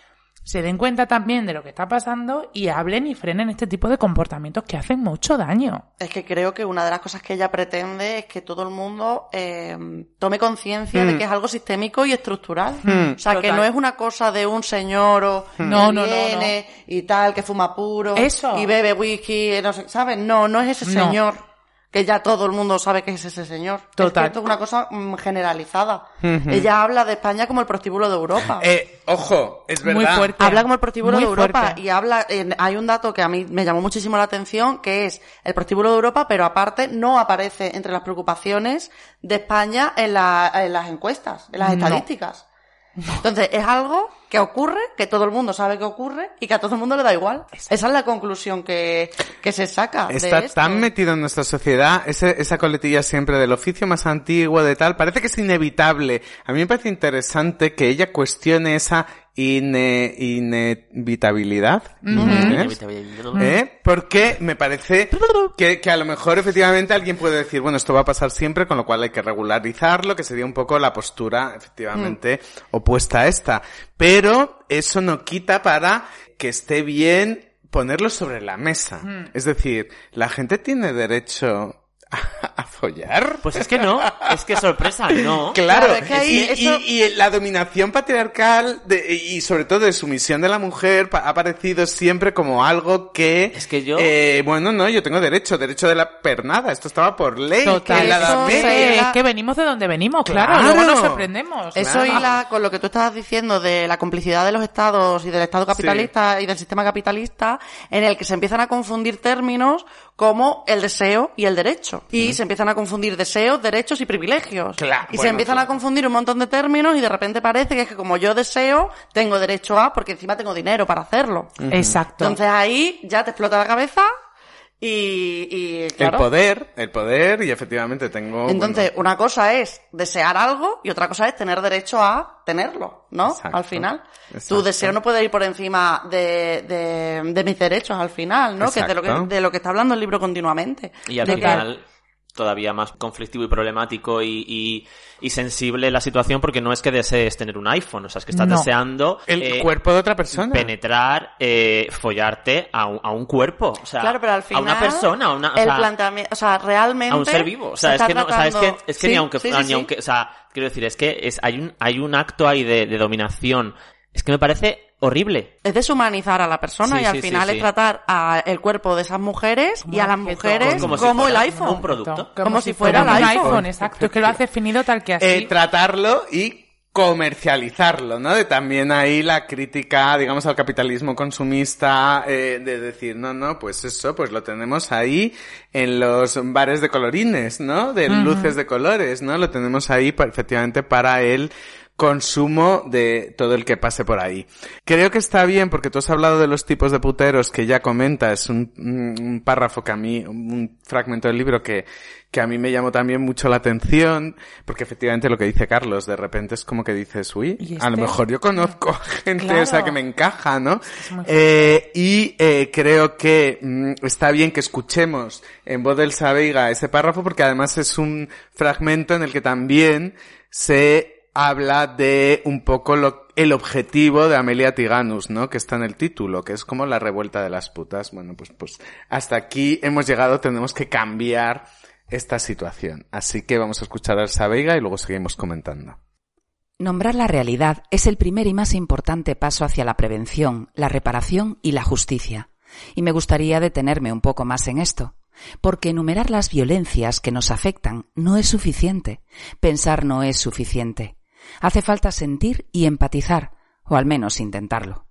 se den cuenta también de lo que está pasando y hablen y frenen este tipo de comportamientos que hacen mucho daño. Es que creo que una de las cosas que ella pretende es que todo el mundo eh, tome conciencia de que es algo sistémico y estructural. O sea, que no es una cosa de un señor o que No, no, no, viene y tal, que fuma puro Eso. y bebe whisky, no sé, ¿sabes? No, no es ese No. señor. Que ya todo el mundo sabe que es ese señor. Total. Es que esto es una cosa mm, generalizada. Ella habla de España como el prostíbulo de Europa. Eh, ojo, es verdad. Muy fuerte. Habla como el prostíbulo Muy de Europa fuerte. y habla, en- hay un dato que a mí me llamó muchísimo la atención, que es el prostíbulo de Europa, pero aparte no aparece entre las preocupaciones de España en, la- en las encuestas, en las No. estadísticas. Entonces, es algo que ocurre, que todo el mundo sabe que ocurre y que a todo el mundo le da igual. Esa es la conclusión que, que se saca Está tan metido en nuestra sociedad, ese- esa coletilla siempre del oficio más antiguo, de tal, parece que es inevitable. A mí me parece interesante que ella cuestione esa ine- inevitabilidad. ¿Eh? ¿Eh? Porque me parece que, que a lo mejor efectivamente alguien puede decir, bueno, esto va a pasar siempre, con lo cual hay que regularizarlo, que sería un poco la postura efectivamente opuesta a esta. Pero eso no quita para que esté bien ponerlo sobre la mesa. Mm. Es decir, la gente tiene derecho a, follar. Pues es que no, es que sorpresa, no. Claro, Claro, es que ahí y, eso- y- y la dominación patriarcal de- y sobre todo de sumisión de la mujer ha aparecido siempre como algo que... Es que yo- eh, bueno, no, yo tengo derecho, derecho de la pernada, esto estaba por ley. Total, en la es que venimos de donde venimos, claro, Claro. luego nos sorprendemos. Eso Claro. hila con lo que tú estabas diciendo de la complicidad de los estados y del estado capitalista y del sistema capitalista, en el que se empiezan a confundir términos como el deseo y el derecho. Y se empiezan a confundir deseos, derechos y privilegios. Claro, y se empiezan claro. a confundir un montón de términos y de repente parece que es que como yo deseo, tengo derecho a, porque encima tengo dinero para hacerlo. Exacto. Entonces ahí ya te explota la cabeza y, y claro. El poder, el poder, y efectivamente tengo... Entonces, bueno, una cosa es desear algo y otra cosa es tener derecho a tenerlo, ¿no? Exacto, al final. exacto. Tu deseo no puede ir por encima de, de, de mis derechos al final, ¿no? Que es de lo que, de lo que está hablando el libro continuamente. Y al De que- final, todavía más conflictivo y problemático y, y, y sensible la situación porque no es que desees tener un iPhone, o sea, es que estás No. deseando el eh, cuerpo de otra persona. penetrar, eh, follarte a un, a un cuerpo, o sea, Claro, pero al a final. una persona, a una, o el sea, planteamiento, o sea, realmente. a un ser vivo, o sea, se es que no, o sea, es que, tratando- es que ni aunque, sí, sí, ni sí. aunque, o sea, quiero decir, es que es, hay un, hay un acto ahí de, de dominación, es que me parece horrible. Es deshumanizar a la persona Sí, y al sí, final sí. es tratar a el cuerpo de esas mujeres Como y a las objeto. mujeres Como como, si el fuera iPhone. un producto. Como si fuera el un iPhone. exacto. Es que lo has definido tal que así. eh, tratarlo y comercializarlo, ¿no? De también ahí la crítica, digamos, al capitalismo consumista, eh, de decir, no, no, pues eso, pues lo tenemos ahí en los bares de colorines, ¿no? De luces de colores, ¿no? Lo tenemos ahí efectivamente para el consumo de todo el que pase por ahí. Creo que está bien porque tú has hablado de los tipos de puteros que ya comentas, un, un- párrafo que a mí, un fragmento del libro que, que a mí me llamó también mucho la atención, porque efectivamente lo que dice Carlos, de repente es como que dices, uy, ¿Y a lo este? mejor yo conozco gente, Claro. o sea, que me encaja, ¿no? Eh, y eh, creo que mm, está bien que escuchemos en voz del Sabeiga ese párrafo, porque además es un fragmento en el que también se habla de un poco el objetivo de Amelia Tiganus, ¿no? Que está en el título, que es como la revuelta de las putas. Bueno, pues, pues hasta aquí hemos llegado, tenemos que cambiar esta situación. Así que vamos a escuchar al Sabeiga y luego seguimos comentando. Nombrar la realidad es el primer y más importante paso hacia la prevención, la reparación y la justicia. Y me gustaría detenerme un poco más en esto, porque enumerar las violencias que nos afectan no es suficiente, pensar no es suficiente. Hace falta sentir y empatizar, o al menos intentarlo.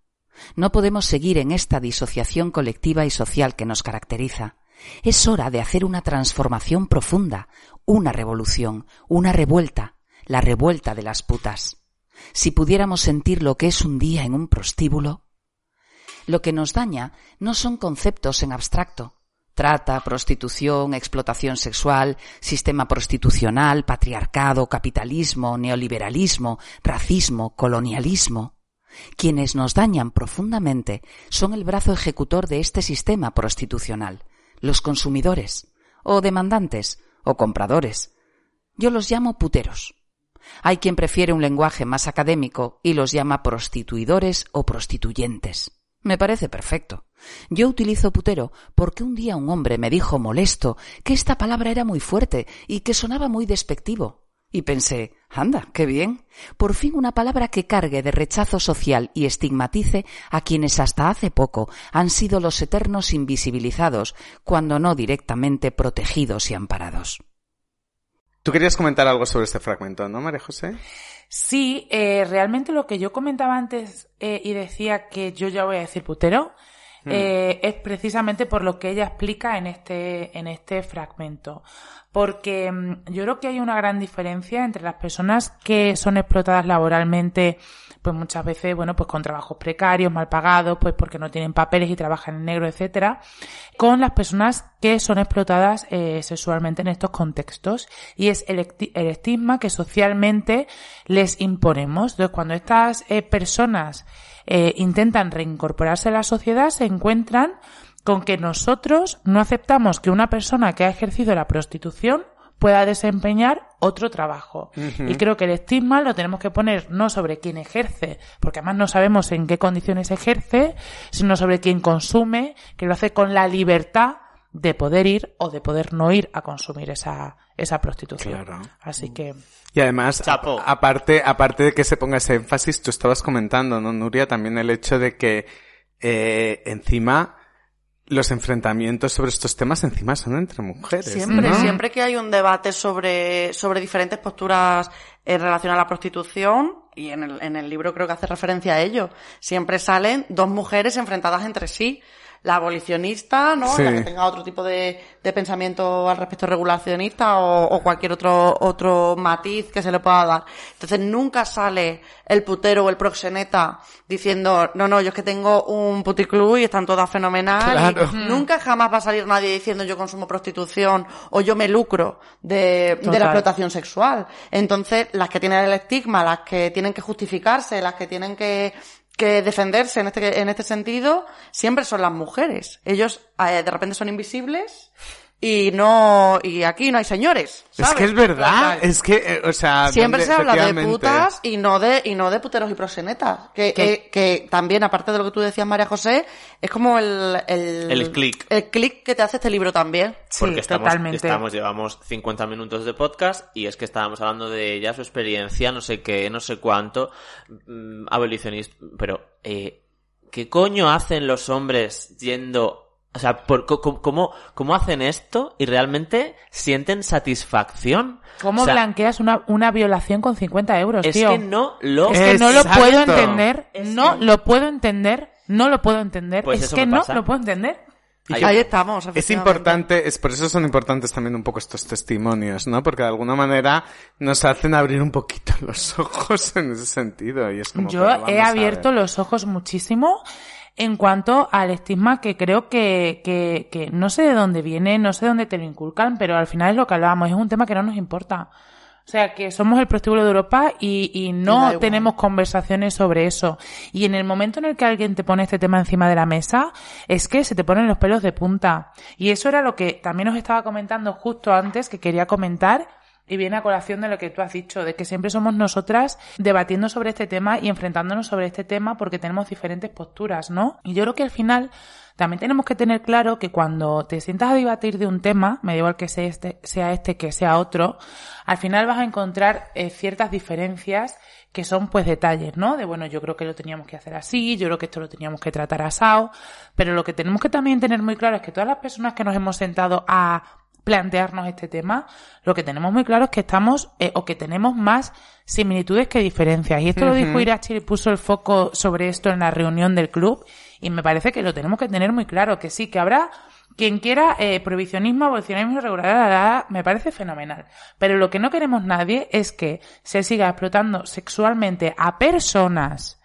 No podemos seguir en esta disociación colectiva y social que nos caracteriza. Es hora de hacer una transformación profunda, una revolución, una revuelta, la revuelta de las putas. Si pudiéramos sentir lo que es un día en un prostíbulo. Lo que nos daña no son conceptos en abstracto. Trata, prostitución, explotación sexual, sistema prostitucional, patriarcado, capitalismo, neoliberalismo, racismo, colonialismo. Quienes nos dañan profundamente son el brazo ejecutor de este sistema prostitucional, los consumidores, o demandantes, o compradores. Yo los llamo puteros. Hay quien prefiere un lenguaje más académico y los llama prostituidores o prostituyentes. Me parece perfecto. Yo utilizo putero porque un día un hombre me dijo molesto que esta palabra era muy fuerte y que sonaba muy despectivo. Y pensé, anda, qué bien. Por fin una palabra que cargue de rechazo social y estigmatice a quienes hasta hace poco han sido los eternos invisibilizados, cuando no directamente protegidos y amparados. Tú querías comentar algo sobre este fragmento, ¿no, María José? Sí, eh, realmente lo que yo comentaba antes eh, y decía que yo ya voy a decir putero, eh, es precisamente por lo que ella explica en este, en este fragmento. Porque mm, yo creo que hay una gran diferencia entre las personas que son explotadas laboralmente, pues muchas veces, bueno, pues con trabajos precarios, mal pagados, pues porque no tienen papeles y trabajan en negro, etcétera, con las personas que son explotadas eh, sexualmente en estos contextos. Y es el, el estigma que socialmente les imponemos. Entonces, cuando estas eh, personas eh, intentan reincorporarse a la sociedad, se encuentran con que nosotros no aceptamos que una persona que ha ejercido la prostitución pueda desempeñar otro trabajo. Ujú. Y creo que el estigma lo tenemos que poner no sobre quien ejerce, porque además no sabemos en qué condiciones ejerce, sino sobre quien consume, que lo hace con la libertad de poder ir o de poder no ir a consumir esa, esa prostitución. Claro. Así que, Y además, aparte, aparte de que se ponga ese énfasis, tú estabas comentando, ¿no, Nuria? También el hecho de que, eh, encima, los enfrentamientos sobre estos temas encima son entre mujeres. Siempre, ¿no? siempre que hay un debate sobre, sobre diferentes posturas en relación a la prostitución, y en el, en el libro creo que hace referencia a ello, siempre salen dos mujeres enfrentadas entre sí. La abolicionista, ¿no? Sí. La que tenga otro tipo de, de pensamiento al respecto regulacionista o, o cualquier otro, otro matiz que se le pueda dar. Entonces nunca sale el putero o el proxeneta diciendo, no, no, yo es que tengo un puticlub y están todas fenomenal. y Claro. Nunca jamás va a salir nadie diciendo yo consumo prostitución o yo me lucro de, de la explotación sexual. Entonces, las que tienen el estigma, las que tienen que justificarse, las que tienen que, que defenderse en este, en este sentido, siempre son las mujeres. Ellos eh, de repente son invisibles y no, y aquí no hay señores. Es que es verdad, Total. es que, eh, o sea, Siempre donde- se habla de putas y no de, y no de puteros y proxenetas. Que, eh, que también, aparte de lo que tú decías, María José, es como el, el, El click. el click que te hace este libro también. Porque estamos, estamos, llevamos 50 minutos de podcast y es que estábamos hablando de ella, su experiencia, no sé qué, no sé cuánto, mm, abolicionista, pero, eh, ¿qué coño hacen los hombres yendo, o sea, por, co- co- cómo, cómo hacen esto y realmente sienten satisfacción? ¿cómo O sea, blanqueas una, una violación con 50 euros, Es tío? que no lo- Es que no lo puedo entender, no lo puedo entender, no lo puedo entender, Pues es que no lo puedo entender. Ahí estamos, Es importante, es por eso son importantes también un poco estos testimonios, ¿no? Porque de alguna manera nos hacen abrir un poquito los ojos en ese sentido y es como Yo he abierto los ojos muchísimo en cuanto al estigma que creo que, que, que no sé de dónde viene, no sé de dónde te lo inculcan, pero al final es lo que hablábamos, es un tema que no nos importa. O sea, que somos el prostíbulo de Europa y, y no tenemos conversaciones sobre eso. Y en el momento en el que alguien te pone este tema encima de la mesa, es que se te ponen los pelos de punta. Y eso era lo que también os estaba comentando justo antes, que quería comentar, y viene a colación de lo que tú has dicho, de que siempre somos nosotras debatiendo sobre este tema y enfrentándonos sobre este tema porque tenemos diferentes posturas, ¿no? Y yo creo que al final también tenemos que tener claro que cuando te sientas a debatir de un tema, me da igual que sea este, sea este que sea otro, al final vas a encontrar eh, ciertas diferencias que son pues detalles, ¿no? De bueno, yo creo que lo teníamos que hacer así, yo creo que esto lo teníamos que tratar asado, pero lo que tenemos que también tener muy claro es que todas las personas que nos hemos sentado a plantearnos este tema, lo que tenemos muy claro es que estamos eh, o que tenemos más similitudes que diferencias. Y esto lo dijo. Irachi y puso el foco sobre esto en la reunión del club y me parece que lo tenemos que tener muy claro, que sí, que habrá quien quiera eh, prohibicionismo, abolicionismo regular, la, la, la, me parece fenomenal. Pero lo que no queremos nadie es que se siga explotando sexualmente a personas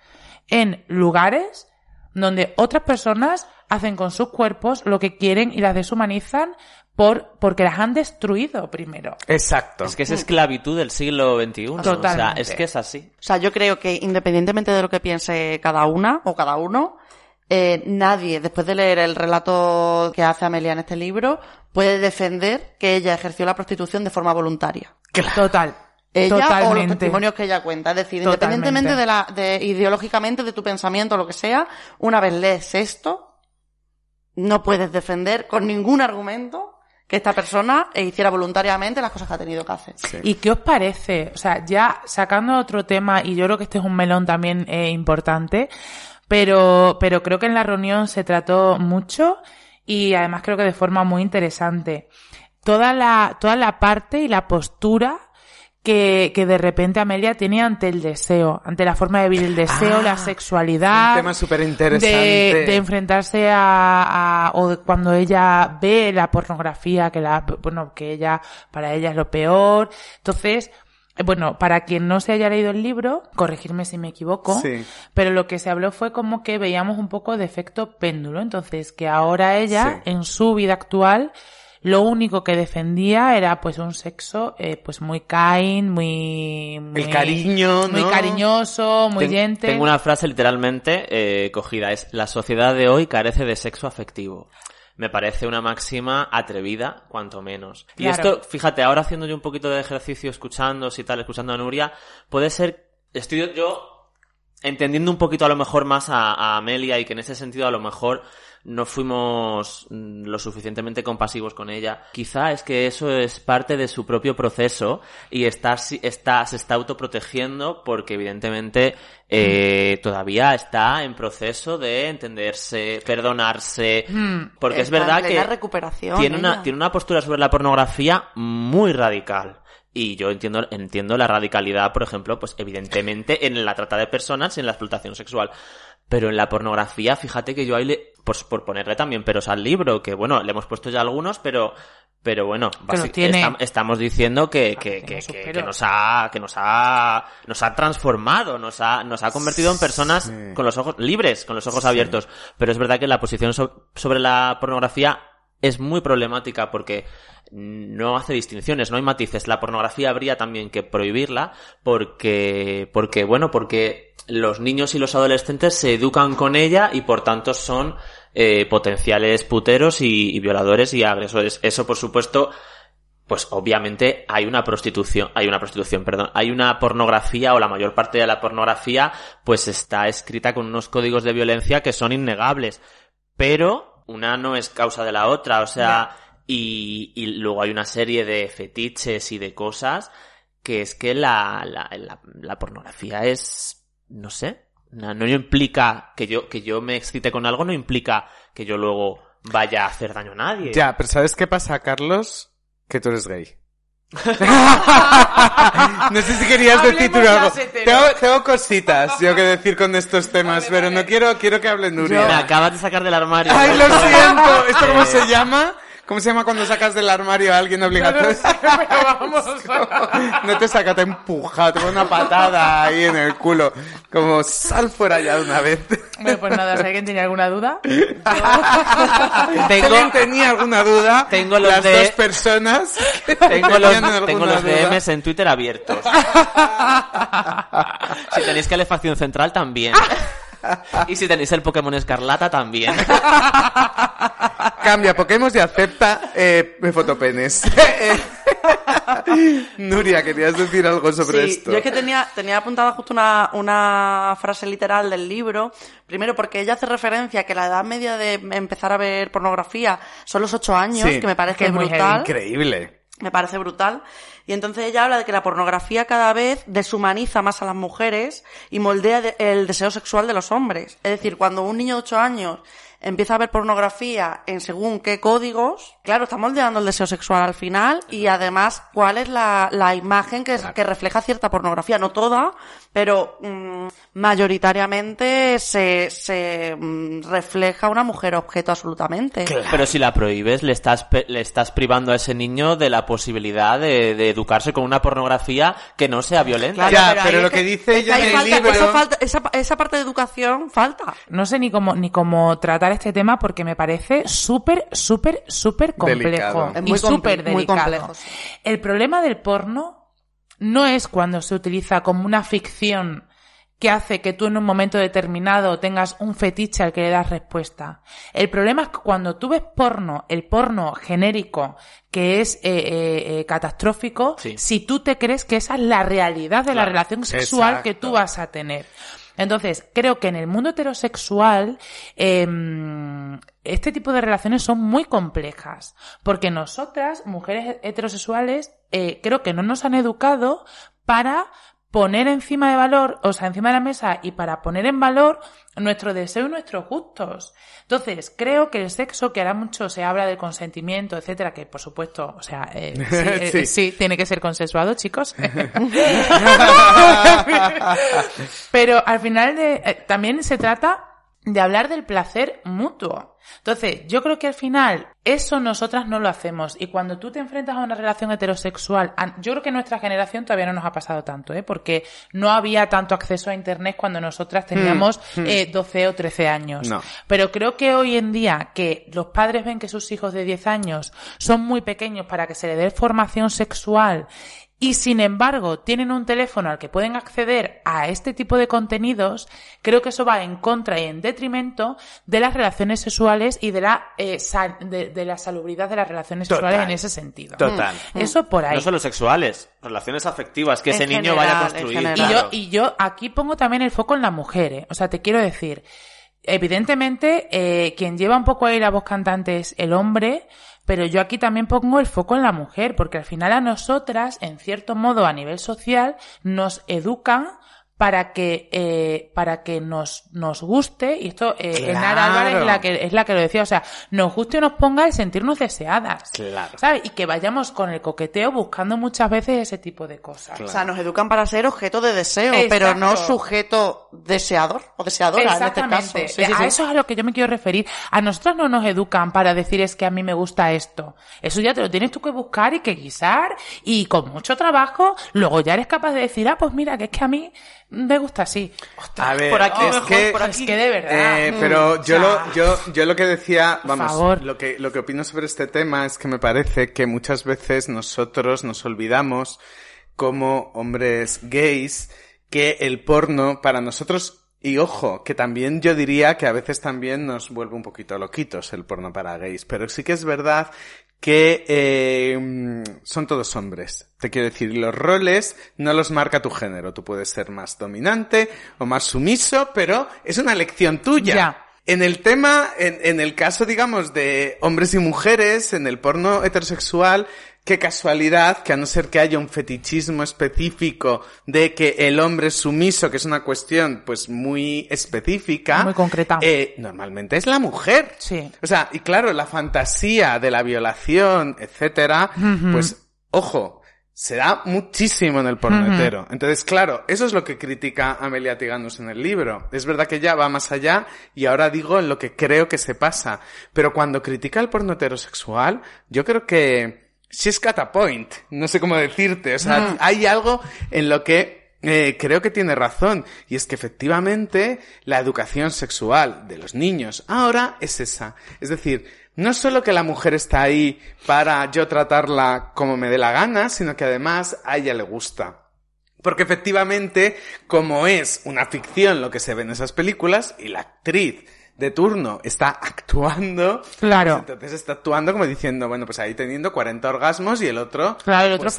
en lugares donde otras personas hacen con sus cuerpos lo que quieren y las deshumanizan por, porque las han destruido primero. Exacto. Es que es esclavitud del siglo XXI. O sea, Totalmente. es que es así. O sea, yo creo que independientemente de lo que piense cada una o cada uno, eh, nadie, después de leer el relato que hace Amelia en este libro, puede defender que ella ejerció la prostitución de forma voluntaria. Total. Ella o los Totalmente. testimonios que ella cuenta. Es decir, Totalmente. independientemente de la, de ideológicamente de tu pensamiento o lo que sea, una vez lees esto, no puedes defender con ningún argumento que esta persona hiciera voluntariamente las cosas que ha tenido que hacer. ¿Y qué os parece? O sea, ya sacando otro tema, y yo creo que este es un melón también eh, importante, pero, pero creo que en la reunión se trató mucho y además creo que de forma muy interesante. Toda la, toda la parte y la postura que, que de repente Amelia tiene ante el deseo, ante la forma de vivir el deseo, Ah, la sexualidad. Un tema súper interesante. de, de enfrentarse a, a- o cuando ella ve la pornografía que la bueno que ella para ella es lo peor entonces bueno, para quien no se haya leído el libro, corregirme si me equivoco, Sí. pero lo que se habló fue como que veíamos un poco de efecto péndulo, entonces que ahora ella, Sí. en su vida actual, lo único que defendía era pues un sexo eh, pues muy kind, muy, muy El cariño, muy ¿no? cariñoso, muy Ten- gente. Tengo una frase literalmente eh, cogida. Es la sociedad de hoy carece de sexo afectivo. Me parece una máxima atrevida, cuanto menos. Y esto, fíjate, ahora haciendo yo un poquito de ejercicio escuchando y tal, escuchando a Nuria, puede ser, estoy yo- yo entendiendo un poquito a lo mejor más a, a Amelia y que en ese sentido a lo mejor no fuimos mm, lo suficientemente compasivos con ella. Quizá es que eso es parte de su propio proceso y está, está, se está autoprotegiendo porque evidentemente eh, todavía está en proceso de entenderse, perdonarse, Hmm. porque es verdad que recuperación, tiene una, tiene una postura sobre la pornografía muy radical. Y yo entiendo, entiendo la radicalidad, por ejemplo, pues evidentemente en la trata de personas y en la explotación sexual. Pero en la pornografía, fíjate que yo ahí le, pues por ponerle también peros al libro, que bueno, le hemos puesto ya algunos, pero, pero bueno, basi- tiene. estam- estamos diciendo que, que, que, nos ha, que nos ha, nos ha transformado, nos ha, nos ha convertido en personas Sí. con los ojos libres, con los ojos abiertos. Pero es verdad que la posición so- sobre la pornografía es muy problemática porque no hace distinciones, no hay matices. La pornografía habría también que prohibirla porque, porque bueno, porque los niños y los adolescentes se educan con ella y por tanto son eh, potenciales puteros y, y violadores y agresores. Eso, por supuesto, pues obviamente hay una prostitución, hay una prostitución, perdón, hay una pornografía o la mayor parte de la pornografía pues está escrita con unos códigos de violencia que son innegables, pero una no es causa de la otra, o sea, y, y luego hay una serie de fetiches y de cosas que es que la, la, la, la pornografía es, no sé, no, no implica que yo, que yo me excite con algo, no implica que yo luego vaya a hacer daño a nadie. Ya, pero ¿sabes qué pasa, Carlos? Que tú eres gay. no sé si querías decir tú algo. Tengo, tengo cositas yo que decir con estos temas, pero no quiero, quiero que hable Nuria. Me acabas de sacar del armario. Ay, lo siento. ¿Esto cómo Eh, se llama? ¿Cómo se llama cuando sacas del armario a alguien obligatorio? Pero vamos. No te saca, te empuja, te pone una patada ahí en el culo. Como sal fuera ya de una vez. Bueno, pues nada, si alguien tiene alguna duda. Si alguien tenía alguna duda, Tengo los las de- dos personas Tengo los, tengo los duda. DMs en Twitter abiertos. si tenéis calefacción central, también. Y si tenéis el Pokémon Escarlata, también. Cambia Pokémon y acepta eh, fotopenes. Nuria, querías decir algo sobre sí, esto. yo es que tenía, tenía apuntada justo una, una frase literal del libro. Primero porque ella hace referencia a que la edad media de empezar a ver pornografía son los ocho años, Sí, que me parece que es muy brutal. Increíble. Me parece brutal. Y entonces ella habla de que la pornografía cada vez deshumaniza más a las mujeres y moldea de- el deseo sexual de los hombres. Es decir, cuando un niño de 8 años empieza a ver pornografía en según qué códigos, claro, está moldeando el deseo sexual al final y además cuál es la, la imagen que, que refleja cierta pornografía. No toda, pero mm, mayoritariamente se, se mm, refleja una mujer objeto absolutamente. Pero si la prohíbes, le estás, pe- le estás privando a ese niño de la posibilidad de, de educarse con una pornografía que no sea violenta. Claro, Ya, pero lo que dice ella en el falta- libro- Esa, falta- esa, esa parte de educación falta. No sé ni cómo, ni cómo tratar este tema porque me parece súper, súper, súper complejo. Delicado. Y súper muy delicado. complejo, sí. El problema del porno no es cuando se utiliza como una ficción que hace que tú en un momento determinado tengas un fetiche al que le das respuesta. El problema es que cuando tú ves porno, el porno genérico, que es eh, eh, eh, catastrófico, Sí. si tú te crees que esa es la realidad de la relación sexual que tú vas a tener. Entonces, creo que en el mundo heterosexual, em, este tipo de relaciones son muy complejas. Porque nosotras, mujeres heterosexuales, eh, creo que no nos han educado para poner encima de valor, o sea, encima de la mesa y para poner en valor nuestro deseo y nuestros gustos. Entonces, creo que el sexo, que ahora mucho se habla del consentimiento, etcétera, que por supuesto, o sea, eh, sí, eh, Sí. sí, tiene que ser consensuado, chicos. Pero al final de, eh, también se trata de hablar del placer mutuo. Entonces, yo creo que al final eso nosotras no lo hacemos. Y cuando tú te enfrentas a una relación heterosexual, yo creo que en nuestra generación todavía no nos ha pasado tanto, ¿eh? Porque no había tanto acceso a Internet cuando nosotras teníamos Hmm, hmm. eh, 12 o 13 años. No. Pero creo que hoy en día que los padres ven que sus hijos de 10 años son muy pequeños para que se le dé formación sexual y sin embargo tienen un teléfono al que pueden acceder a este tipo de contenidos, creo que eso va en contra y en detrimento de las relaciones sexuales y de la, eh, sal- de, de la salubridad de las relaciones Total. sexuales en ese sentido. Total. Eso por ahí. No solo sexuales, relaciones afectivas, que En ese niño vaya a construir. Y yo, y yo aquí pongo también el foco en la mujer, ¿eh? O sea, te quiero decir, evidentemente, eh, quien lleva un poco ahí la voz cantante es el hombre, pero yo aquí también pongo el foco en la mujer, porque al final a nosotras, en cierto modo, a nivel social, nos educan para que eh, para que nos nos guste y esto eh, Claro. Enara Álvarez es la que es la que lo decía o sea nos guste o nos ponga el sentirnos deseadas Claro. ¿sabes? y que vayamos con el coqueteo buscando muchas veces ese tipo de cosas O sea, nos educan para ser objeto de deseo, Exacto. pero no sujeto deseador o deseadora en este caso. Sí, sí, a sí. eso es a lo que yo me quiero referir. A nosotros no nos educan para decir es que a mí me gusta esto. Eso ya te lo tienes tú que buscar y que guisar y con mucho trabajo luego ya eres capaz de decir, ah, pues mira, que es que a mí me gusta así. A ver, por aquí es mejor, que, por Es que de verdad. Eh, Mm, pero yo lo, yo, yo lo que decía, vamos, lo que, lo que opino sobre este tema es que me parece que muchas veces nosotros nos olvidamos como hombres gays que el porno para nosotros y ojo, que también yo diría que a veces también nos vuelve un poquito loquitos el porno para gays, pero sí que es verdad que eh, mm, son todos hombres. Te quiero decir, los roles no los marca tu género. Tú puedes ser más dominante o más sumiso, pero es una elección tuya. Ya. En el tema, en, en el caso, digamos, de hombres y mujeres, en el porno heterosexual, qué casualidad que a no ser que haya un fetichismo específico de que el hombre es sumiso, que es una cuestión, pues, muy específica. Muy concreta. eh, normalmente es la mujer. Sí. O sea, y claro, la fantasía de la violación, etcétera, pues, ojo, se da muchísimo en el porno Ujú. hetero. Entonces, claro, eso es lo que critica Amelia Tiganus en el libro. Es verdad que ella va más allá y ahora digo en lo que creo que se pasa. Pero cuando critica el porno heterosexual, yo creo que she's got a point. No sé cómo decirte. O sea, Mm. hay algo en lo que eh, creo que tiene razón. Y es que efectivamente la educación sexual de los niños ahora es esa. Es decir, no solo que la mujer está ahí para yo tratarla como me dé la gana, sino que además a ella le gusta. Porque efectivamente, como es una ficción lo que se ve en esas películas, y la actriz de turno está actuando, Claro. pues entonces está actuando como diciendo, bueno, pues ahí teniendo 40 orgasmos y el otro... Claro, el otro pues.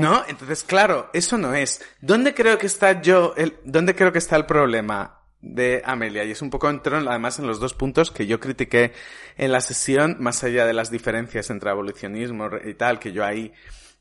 ¿No? Entonces, claro, eso no es. ¿Dónde creo que está yo, el, dónde creo que está el problema? de Amelia y es un poco entró en- además en los dos puntos que yo critiqué en la sesión más allá de las diferencias entre abolicionismo y tal que yo ahí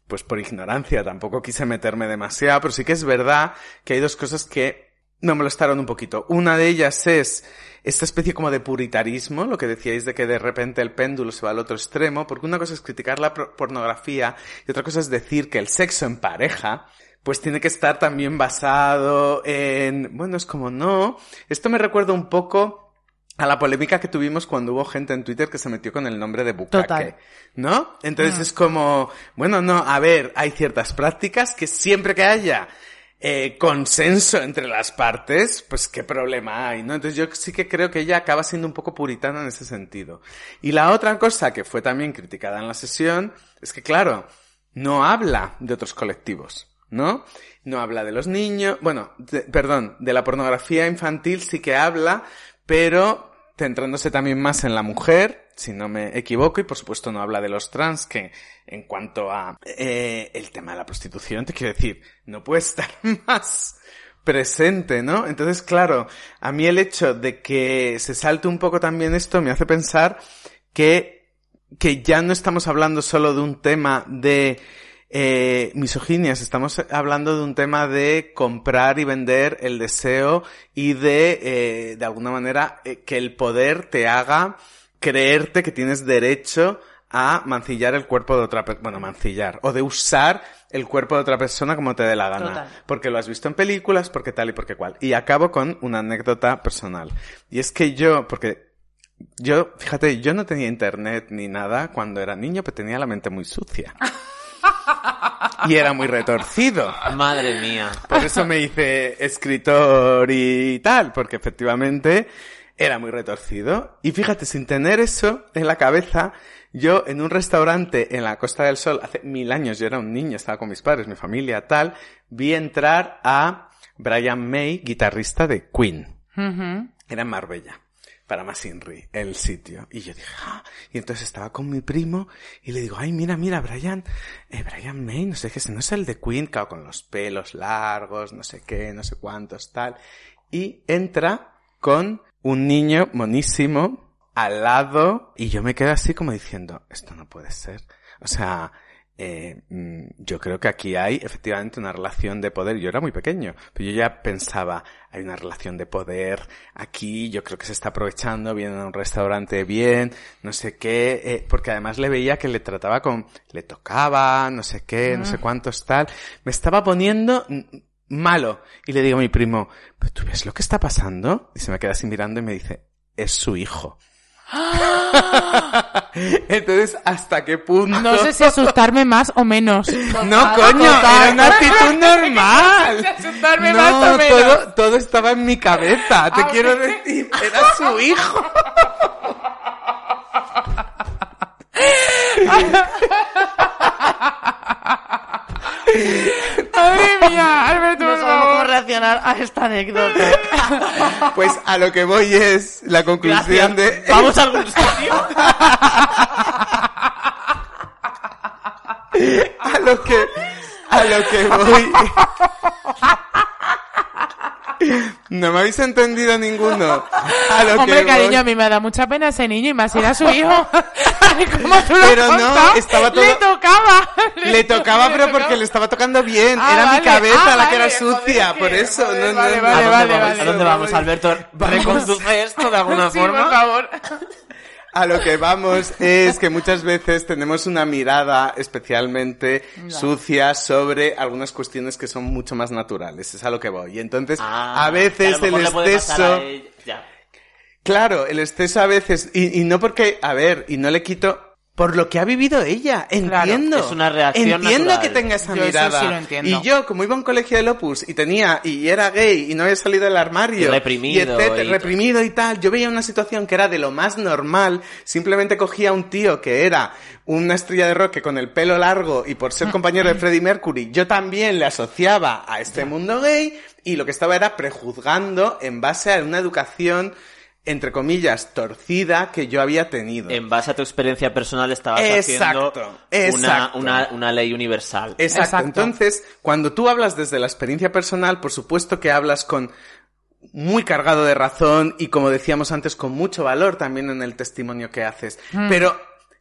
pues por ignorancia tampoco quise meterme demasiado pero sí que es verdad que hay dos cosas que me molestaron un poquito una de ellas es esta especie como de puritarismo, lo que decíais de que de repente el péndulo se va al otro extremo, porque una cosa es criticar la pornografía y otra cosa es decir que el sexo en pareja pues tiene que estar también basado en, bueno, es como no. Esto me recuerda un poco a la polémica que tuvimos cuando hubo gente en Twitter que se metió con el nombre de bucaque, Total. ¿no? Entonces Mm. es como, bueno, no, a ver, hay ciertas prácticas que siempre que haya eh, consenso entre las partes, pues qué problema hay, ¿no? Entonces yo sí que creo que ella acaba siendo un poco puritana en ese sentido. Y la otra cosa que fue también criticada en la sesión es que, claro, no habla de otros colectivos, ¿no? No habla de los niños, bueno, de- perdón, de la pornografía infantil sí que habla, pero centrándose también más en la mujer, si no me equivoco, y por supuesto no habla de los trans, que en cuanto a eh, el tema de la prostitución, te quiero decir, no puede estar más presente, ¿no? Entonces, claro, a mí el hecho de que se salte un poco también esto me hace pensar que, que ya no estamos hablando solo de un tema de eh, misoginias, estamos hablando de un tema de comprar y vender el deseo y de, eh, de alguna manera, eh, que el poder te haga creerte que tienes derecho a mancillar el cuerpo de otra persona, bueno, mancillar, o de usar el cuerpo de otra persona como te dé la gana. Total. Porque lo has visto en películas, porque tal y porque cual. Y acabo con una anécdota personal. Y es que yo, porque yo, fíjate, yo no tenía internet ni nada cuando era niño, pero tenía la mente muy sucia. Y era muy retorcido. Madre mía. Por eso me hice escritor y tal, porque efectivamente era muy retorcido. Y fíjate, sin tener eso en la cabeza, yo en un restaurante en la Costa del Sol, hace mil años, yo era un niño, estaba con mis padres, mi familia, tal, vi entrar a Brian May, guitarrista de Queen. Era en Marbella, para Masinri, el sitio. Y yo dije, ah, y entonces estaba con mi primo y le digo, ay, mira, mira, Brian, eh, Brian May, no sé qué, no es el de Queen, claro, con los pelos largos, no sé qué, no sé cuántos, tal. Y entra con un niño monísimo al lado y yo me quedo así como diciendo, esto no puede ser. O sea, eh, mm, yo creo que aquí hay efectivamente una relación de poder. Yo era muy pequeño, pero yo ya pensaba, hay una relación de poder aquí, yo creo que se está aprovechando, viene a un restaurante bien, no sé qué, eh, porque además le veía que le trataba con, le tocaba, no sé qué, no sé cuántos tal. Me estaba poniendo mm, malo. Y le digo a mi primo, ¿pero tú ves lo que está pasando? Y se me queda así mirando y me dice, es su hijo. Entonces, ¿hasta qué punto? No sé si asustarme más o menos. No, coño, era una actitud normal. asustarme No, más o menos. todo, todo estaba en mi cabeza, te Ah, quiero decir, era su hijo. Madre mía, Alberto, No sabemos cómo reaccionar a esta anécdota. Pues a lo que voy es la conclusión de... ¿Vamos a algún sitio? a lo que a lo que voy no me habéis entendido ninguno a lo Hombre, que cariño, voy- a mí me da mucha pena ese niño y más si era su hijo. Ay, ¿Cómo tú lo has Pero no, contado? estaba todo- Le tocaba. le tocaba pero porque le estaba tocando bien Ah, era mi vale. cabeza Ah, la que era sucia joder, por eso joder, no, vale, no. ¿A dónde vamos? ¿A dónde vamos, Alberto? ¿Reconduce esto de alguna Sí, forma? por favor. A lo que vamos es que muchas veces tenemos una mirada especialmente sucia sobre algunas cuestiones que son mucho más naturales. Es a lo que voy. Y entonces, Ah, a veces a el exceso... Claro, el exceso a veces, y, y no porque, a ver, y no le quito por lo que ha vivido ella, entiendo. es una reacción Entiendo natural. que tenga esa Yo eso mirada. sí lo entiendo. Y yo, como iba a un colegio de Opus y tenía, y era gay y no había salido del armario. Y reprimido, Y etcétera, y- reprimido y tal, yo veía una situación que era de lo más normal, simplemente cogía a un tío que era una estrella de rock que con el pelo largo y por ser compañero de Freddie Mercury, yo también le asociaba a este mundo gay y lo que estaba era prejuzgando en base a una educación entre comillas, torcida que yo había tenido. En base a tu experiencia personal estabas Exacto, haciendo una, exacto. una, una ley universal. Exacto. Exacto. Entonces, cuando tú hablas desde la experiencia personal, por supuesto que hablas con muy cargado de razón y como decíamos antes, con mucho valor también en el testimonio que haces. Pero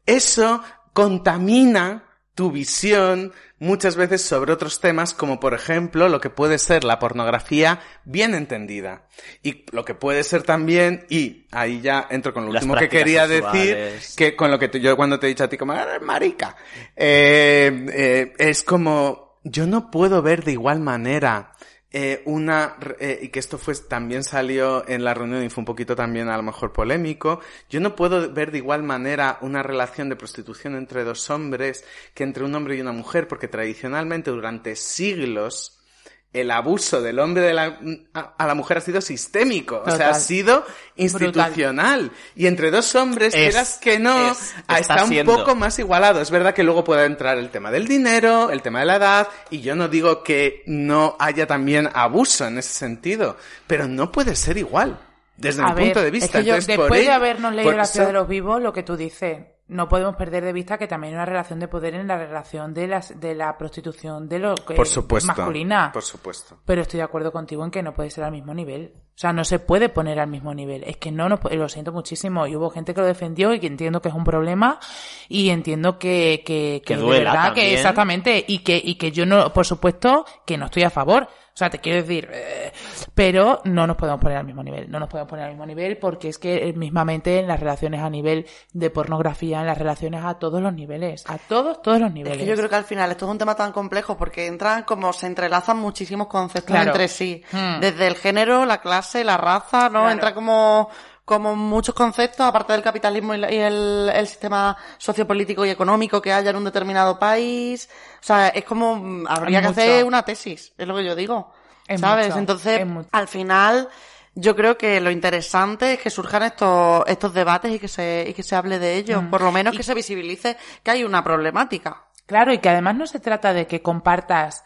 eso contamina tu visión muchas veces sobre otros temas como por ejemplo lo que puede ser la pornografía bien entendida y lo que puede ser también y ahí ya entro con lo Las último que quería sexuales. decir que con lo que yo cuando te he dicho a ti como "Ah, marica eh, eh, es como yo no puedo ver de igual manera eh, una eh, y que esto fue también salió en la reunión y fue un poquito también a lo mejor polémico. Yo no puedo ver de igual manera una relación de prostitución entre dos hombres que entre un hombre y una mujer porque tradicionalmente durante siglos el abuso del hombre de la, a, a la mujer ha sido sistémico, o sea, ha sido institucional. Y entre dos hombres, Es, quieras que no, es, ah, está está un siendo. poco más igualado. Es verdad que luego puede entrar el tema del dinero, el tema de la edad, y yo no digo que no haya también abuso en ese sentido, pero no puede ser igual. Desde mi A ver, punto de vista. es que yo, Entonces, por después de ello- habernos leído por La ciudad eso- de los vivos, lo que tú dices, no podemos perder de vista que también hay una relación de poder en la relación de, las, de la prostitución de lo que Por supuesto. masculina. Por supuesto. Pero estoy de acuerdo contigo en que no puede ser al mismo nivel. O sea, no se puede poner al mismo nivel. Es que no nos, lo siento muchísimo. Y hubo gente que lo defendió y que entiendo que es un problema y entiendo que, que, Que de duela verdad, que también. exactamente, y que, y que yo no, por supuesto, que no estoy a favor. O sea, te quiero decir, eh, pero no nos podemos poner al mismo nivel. No nos podemos poner al mismo nivel porque es que eh, mismamente en las relaciones a nivel de pornografía, en las relaciones a todos los niveles. A todos, todos los Es niveles. que yo creo que al final esto es un tema tan complejo porque entran como se entrelazan muchísimos conceptos Claro. entre sí. Hmm. Desde el género, la clase, la raza, ¿no? Claro. Entra como, como muchos conceptos, aparte del capitalismo y, el, el sistema sociopolítico y económico que haya en un determinado país. O sea, es como, mm, habría Es que mucho. hacer una tesis, es lo que yo digo. Es ¿Sabes? mucho, Entonces, al final, yo creo que lo interesante es que surjan estos, estos debates y que se, y que se hable de ellos. Mm. Por lo menos Y- que se visibilice que hay una problemática. Claro, y que además no se trata de que compartas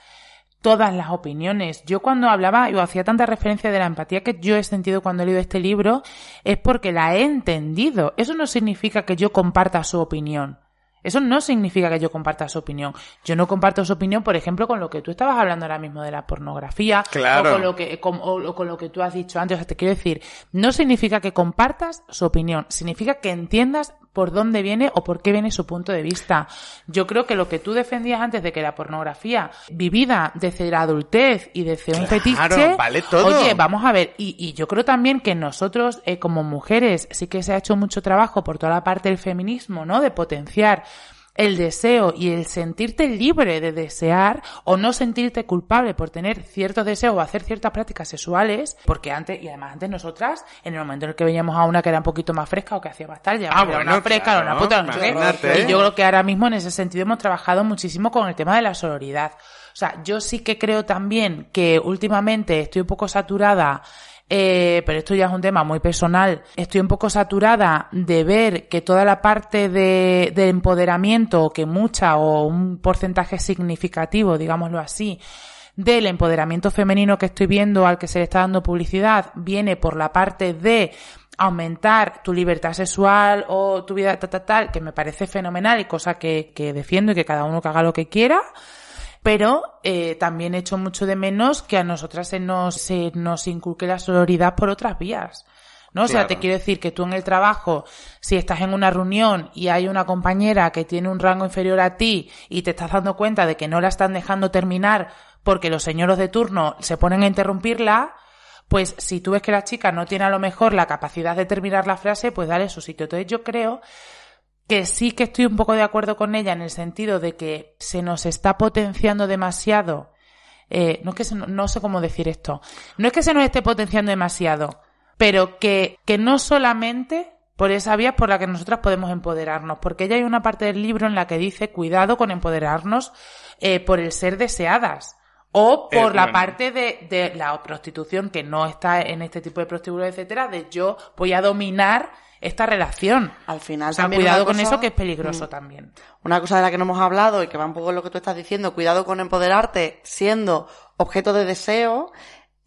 todas las opiniones. Yo cuando hablaba, yo hacía tanta referencia de la empatía que yo he sentido cuando he leído este libro, es porque la he entendido. Eso no significa que yo comparta su opinión. Eso no significa que yo comparta su opinión. Yo no comparto su opinión, por ejemplo, con lo que tú estabas hablando ahora mismo de la pornografía, Claro. o con lo que, con, o con lo que tú has dicho antes. O sea, te quiero decir, no significa que compartas su opinión, significa que entiendas por dónde viene o por qué viene su punto de vista. Yo creo que lo que tú defendías antes de que la pornografía vivida desde la adultez y desde un Claro, fetiche, vale todo. oye, vamos a ver, y, y yo creo también que nosotros eh, como mujeres sí que se ha hecho mucho trabajo por toda la parte del feminismo, ¿no? De potenciar el deseo y el sentirte libre de desear o no sentirte culpable por tener ciertos deseos o hacer ciertas prácticas sexuales, porque antes, y además antes nosotras, en el momento en el que veíamos a una que era un poquito más fresca o que hacía más tarde, Ah, bueno, una fresca, claro, una puta, no sé. Y yo creo que ahora mismo en ese sentido hemos trabajado muchísimo con el tema de la sororidad. O sea, yo sí que creo también que últimamente estoy un poco saturada eh, pero esto ya es un tema muy personal. Estoy un poco saturada de ver que toda la parte de, de empoderamiento, que mucha o un porcentaje significativo, digámoslo así, del empoderamiento femenino que estoy viendo al que se le está dando publicidad, viene por la parte de aumentar tu libertad sexual o tu vida tal, tal, tal, que me parece fenomenal y cosa que, que defiendo y que cada uno que haga lo que quiera pero eh, también echo mucho de menos que a nosotras se nos, se nos inculque la sororidad por otras vías. ¿no? O sea, te quiero decir que tú en el trabajo, si estás en una reunión y hay una compañera que tiene un rango inferior a ti y te estás dando cuenta de que no la están dejando terminar porque los señores de turno se ponen a interrumpirla, pues si tú ves que la chica no tiene a lo mejor la capacidad de terminar la frase, pues dale su sitio. Entonces yo creo que sí que estoy un poco de acuerdo con ella en el sentido de que se nos está potenciando demasiado. eh, no es que se- no sé cómo decir esto. No es que se nos esté potenciando demasiado, pero que, que no solamente por esa vía es por la que nosotras podemos empoderarnos, porque ella hay una parte del libro en la que dice cuidado con empoderarnos eh, por el ser deseadas. O Eh, por la parte de, de la prostitución que no está en este tipo de prostíbulos, etcétera, de yo voy a dominar esta relación. Al final O sea, también cuidado con eso que es peligroso Mm. también. Una cosa de la que no hemos hablado y que va un poco en lo que tú estás diciendo, cuidado con empoderarte siendo objeto de deseo.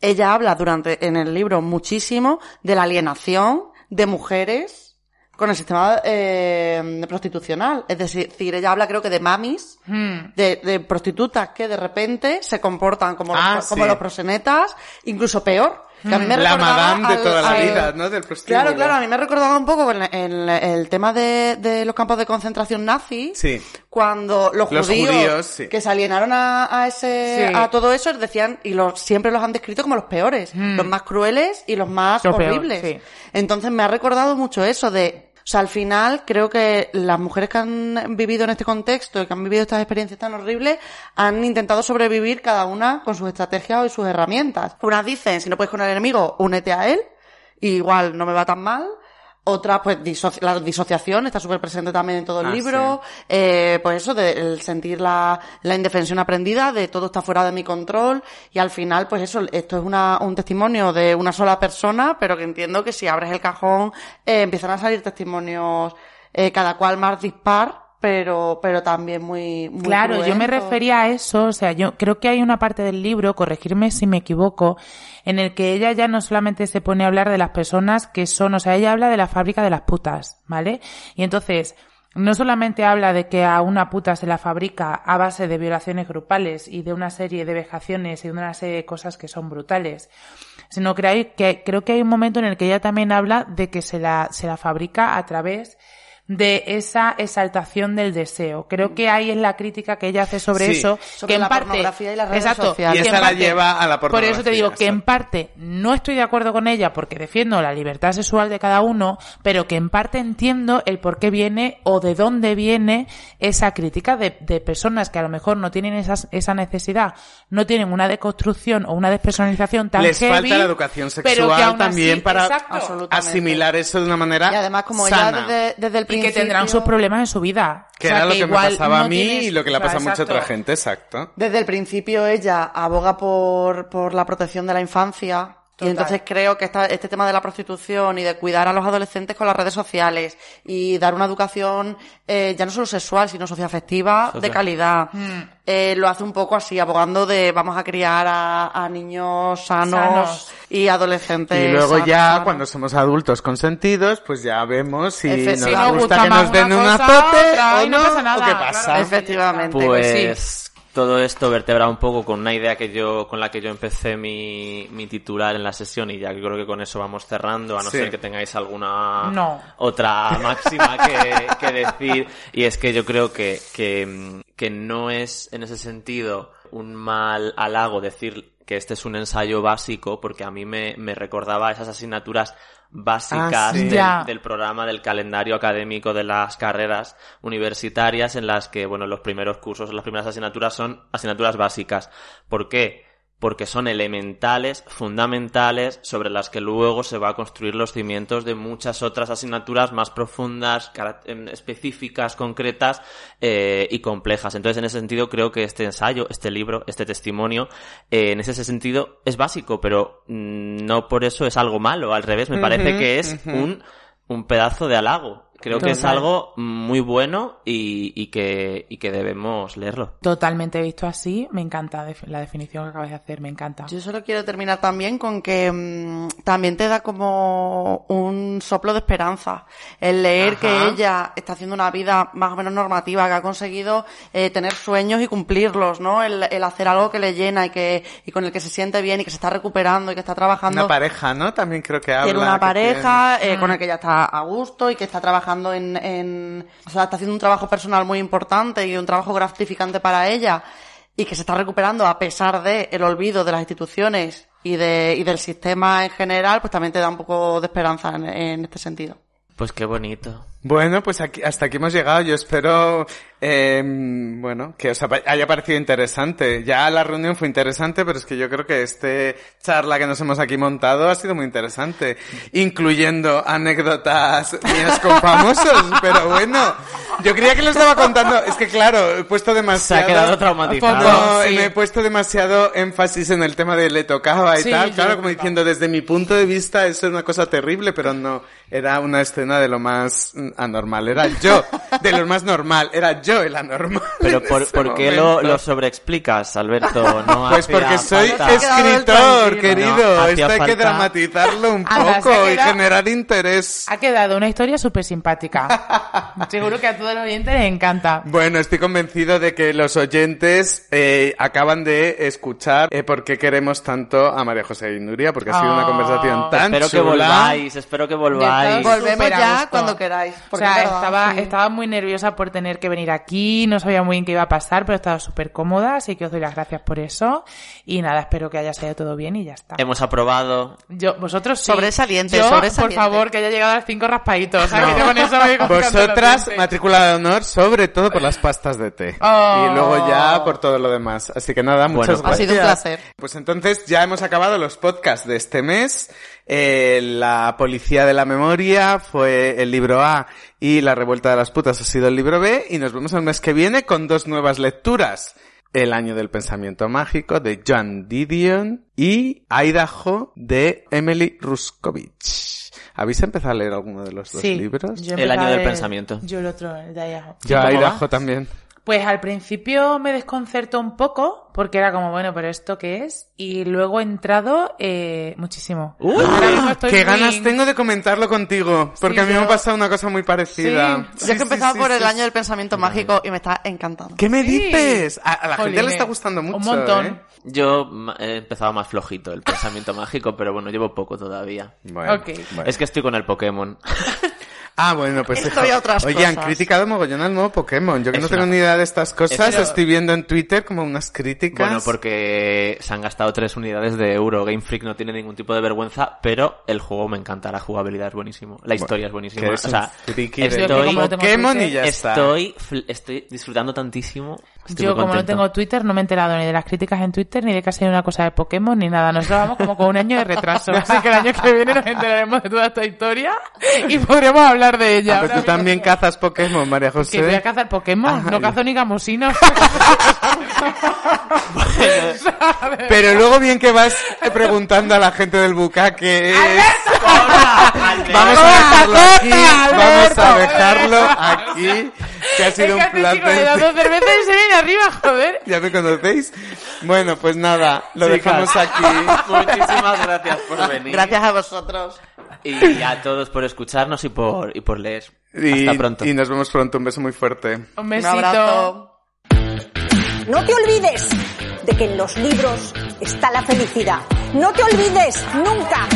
Ella habla durante, en el libro muchísimo de la alienación de mujeres con el sistema eh, prostitucional. Es decir, ella habla creo que de mamis, Hmm. de, de prostitutas que de repente se comportan como, Ah, los, como los prosenetas, incluso peor. Que a mí me La madame de toda la al- vida, ¿no? Del prostíbulo. Claro, claro, a mí me recordaba un poco en el, el tema de, de los campos de concentración nazi, Sí. cuando los, Los judíos, judíos, sí. que se alienaron a, a ese, Sí. a todo eso, decían, y los, siempre los han descrito como los peores, Mm. los más crueles y los más peor, horribles. sí. Entonces me ha recordado mucho eso de, o sea, al final creo que las mujeres que han vivido en este contexto y que han vivido estas experiencias tan horribles han intentado sobrevivir cada una con sus estrategias y sus herramientas. Unas dicen, si no puedes con el enemigo, únete a él, igual no me va tan mal. Otra, pues, la disociación está súper presente también en todo el Ah, libro. Eh, pues eso, de el sentir la, la indefensión aprendida, de todo está fuera de mi control. Y al final, pues eso, esto es una, un testimonio de una sola persona, pero que entiendo que si abres el cajón, eh, empiezan a salir testimonios, eh, cada cual más dispar, pero, pero también muy, muy Claro, yo me refería a eso, o sea, yo creo que hay una parte del libro, corregirme si me equivoco, en el que ella ya no solamente se pone a hablar de las personas que son, o sea, ella habla de la fábrica de las putas, ¿vale? Y entonces, no solamente habla de que a una puta se la fabrica a base de violaciones grupales y de una serie de vejaciones y de una serie de cosas que son brutales, sino que, hay, que creo que hay un momento en el que ella también habla de que se la, se la fabrica a través de esa exaltación del deseo. Creo que ahí es la crítica que ella hace sobre Sí. eso, Sobre que en la parte, pornografía y las redes exacto, sociales. Y esa la parte- lleva a la Por eso te pornografía, digo que en parte no estoy de acuerdo con ella porque defiendo la libertad sexual de cada uno, pero que en parte entiendo el por qué viene o de dónde viene esa crítica de, de personas que a lo mejor no tienen esas, esa necesidad, no tienen una deconstrucción o una despersonalización tan Les heavy, falta la educación pero que sexual aún también así- para exacto. Asimilar eso de una manera Y además, como sana. ella desde, desde el y que tendrán sus problemas en su vida. Que O sea, era lo que, me igual pasaba no a mí tienes- y lo que le o sea, pasa a mucha otra gente, exacto. Desde el principio ella aboga por, por la protección de la infancia. Total. Y entonces creo que esta- este tema de la prostitución y de cuidar a los adolescentes con las redes sociales y dar una educación eh, ya no solo sexual, sino socioafectiva de calidad, Hmm. eh, lo hace un poco así, abogando de vamos a criar a, a niños sanos, Sanos. y adolescentes. Y luego sanos, ya, sanos. cuando somos adultos consentidos, pues ya vemos si Efe- nos, si nos gusta, gusta que más nos den una un cosa, azote otra, o no no, pasa o nada, qué claro. pasa. Efectivamente. Pues todo esto vertebra un poco con una idea que yo, con la que yo empecé mi, mi titular en la sesión y ya que creo que con eso vamos cerrando, a no Sí. ser que tengáis alguna No. otra máxima que, que decir. Y es que yo creo que, que, que no es en ese sentido un mal halago decir que este es un ensayo básico, porque a mí me, me recordaba esas asignaturas básicas Ah, sí. del, del programa del calendario académico de las carreras universitarias en las que, bueno, los primeros cursos, las primeras asignaturas son asignaturas básicas. ¿Por qué? Porque son elementales, fundamentales, sobre las que luego se va a construir los cimientos de muchas otras asignaturas más profundas, em, específicas, concretas eh, y complejas. Entonces, en ese sentido, creo que este ensayo, este libro, este testimonio, eh, en ese sentido es básico, pero mm, no por eso es algo malo. Al revés, me parece que es un, un pedazo de halago. Creo que es algo muy bueno y, y que, y que debemos leerlo. Totalmente visto así, me encanta la definición que acabas de hacer, me encanta. Yo solo quiero terminar también con que mm, también te da como un soplo de esperanza el leer Ajá. que ella está haciendo una vida más o menos normativa, que ha conseguido eh, tener sueños y cumplirlos, ¿no? El, el hacer algo que le llena y que y con el que se siente bien y que se está recuperando y que está trabajando. Una pareja, ¿no? También creo que habla. Tiene una pareja eh, con el que ella está a gusto y que está trabajando o sea, está haciendo un trabajo personal muy importante y un trabajo gratificante para ella y que se está recuperando a pesar de el olvido de las instituciones y de y del sistema en general, pues también te da un poco de esperanza en, en este sentido. Pues qué bonito. Bueno, pues aquí, hasta aquí hemos llegado. Yo espero, eh, bueno, que os haya parecido interesante. Ya la reunión fue interesante, pero es que yo creo que este charla que nos hemos aquí montado ha sido muy interesante. Incluyendo anécdotas mías con famosos. pero bueno, yo creía que lo estaba contando. Es que claro, he puesto Se demasiado... ha quedado traumatizado. No, sí. me he puesto demasiado énfasis en el tema de le tocaba y Sí, tal. Claro, como diciendo, desde mi punto de vista, eso es una cosa terrible, pero no. Era una escena de lo más mm, anormal. Era yo, de lo más normal. Era yo el anormal. Pero ¿por, por qué lo, lo sobreexplicas, Alberto? No Pues porque soy falta. Escritor, querido. No, Esto hay que dramatizarlo un Anda, poco y generar interés. Ha quedado una historia súper simpática. Seguro que a todos los oyentes les encanta. Bueno, estoy convencido de que los oyentes eh, acaban de escuchar eh, por qué queremos tanto a María José y Nuria, porque ha sido una conversación tan Espero que volváis, espero que volváis. Vol- Volvemos ya gusto. cuando queráis. O sea, estaba, sí. estaba muy nerviosa por tener que venir aquí, no sabía muy bien qué iba a pasar, pero estaba súper cómoda, así que os doy las gracias por eso. Y nada, espero que haya salido todo bien y ya está. Hemos aprobado. Yo, vosotros sí. Sobresaliente, Yo, sobresaliente. por favor, que haya llegado a los cinco raspaditos. O sea, que yo con eso me Vosotras, matrícula de honor, sobre todo por las pastas de té. Oh. Y luego ya por todo lo demás. Así que nada, muchas Bueno, Ha sido un gracias. placer. Pues entonces ya hemos acabado los podcasts de este mes. Eh, la Policía de la Memoria fue el libro A y La Revuelta de las Putas ha sido el libro B. Y nos vemos el mes que viene con dos nuevas lecturas. El año del pensamiento mágico de John Didion y Idaho de Emily Ruskovich. ¿Habéis empezado a leer alguno de los dos Sí, libros? yo El año del pensamiento. Yo el otro, el de Idaho. Yo. Idaho también. Pues al principio me desconcertó un poco, porque era como, bueno, pero ¿esto qué es? Y luego he entrado eh, muchísimo. Ahora mismo estoy Qué ganas tengo de comentarlo contigo, porque Sí, a mí me yo- ha pasado una cosa muy parecida. Sí. Yo es que he empezado sí, por sí, el sí. año del pensamiento mágico y me está encantando. ¿Qué me Sí. dices? A, a la gente le está gustando mucho, Un montón. ¿eh? Yo he empezado más flojito el pensamiento mágico, pero bueno, llevo poco todavía. Bueno, bueno. Es que estoy con el Pokémon. Ah, bueno, pues Estoy a otras Oye, han criticado mogollón al nuevo Pokémon. Yo que Es no tengo ni idea de estas cosas, estoy viendo en Twitter como unas críticas. Bueno, porque se han gastado tres unidades de euro. Game Freak no tiene ningún tipo de vergüenza, pero el juego me encanta, la jugabilidad es buenísimo, la historia es buenísima. O sea, estoy, Pokémon y ya está. estoy, estoy disfrutando tantísimo. Estoy Yo, como no tengo Twitter, no me he enterado ni de las críticas en Twitter, ni de que ha sido una cosa de Pokémon, ni nada. Nosotros vamos como con un año de retraso. Así que el año que viene nos enteraremos de toda esta historia y podremos hablar de ella. Ah, pero tú también cazas Pokémon, María Que voy José. a cazar Pokémon, Ajá. no cazo ni gamusinos. Pero luego bien que vas preguntando a la gente del bucaque es... Vamos a dejarlo aquí, vamos a dejarlo aquí, que ha sido un que placer. Arriba, joder. ¿Ya me conocéis? Bueno, pues nada, lo dejamos aquí. Muchísimas gracias por venir. Gracias a vosotros. Y a todos por escucharnos y por, y por leer. Y, Hasta pronto. y nos vemos pronto, un beso muy fuerte. Un Un besito. abrazo. No te olvides de que en los libros está la felicidad. No te olvides nunca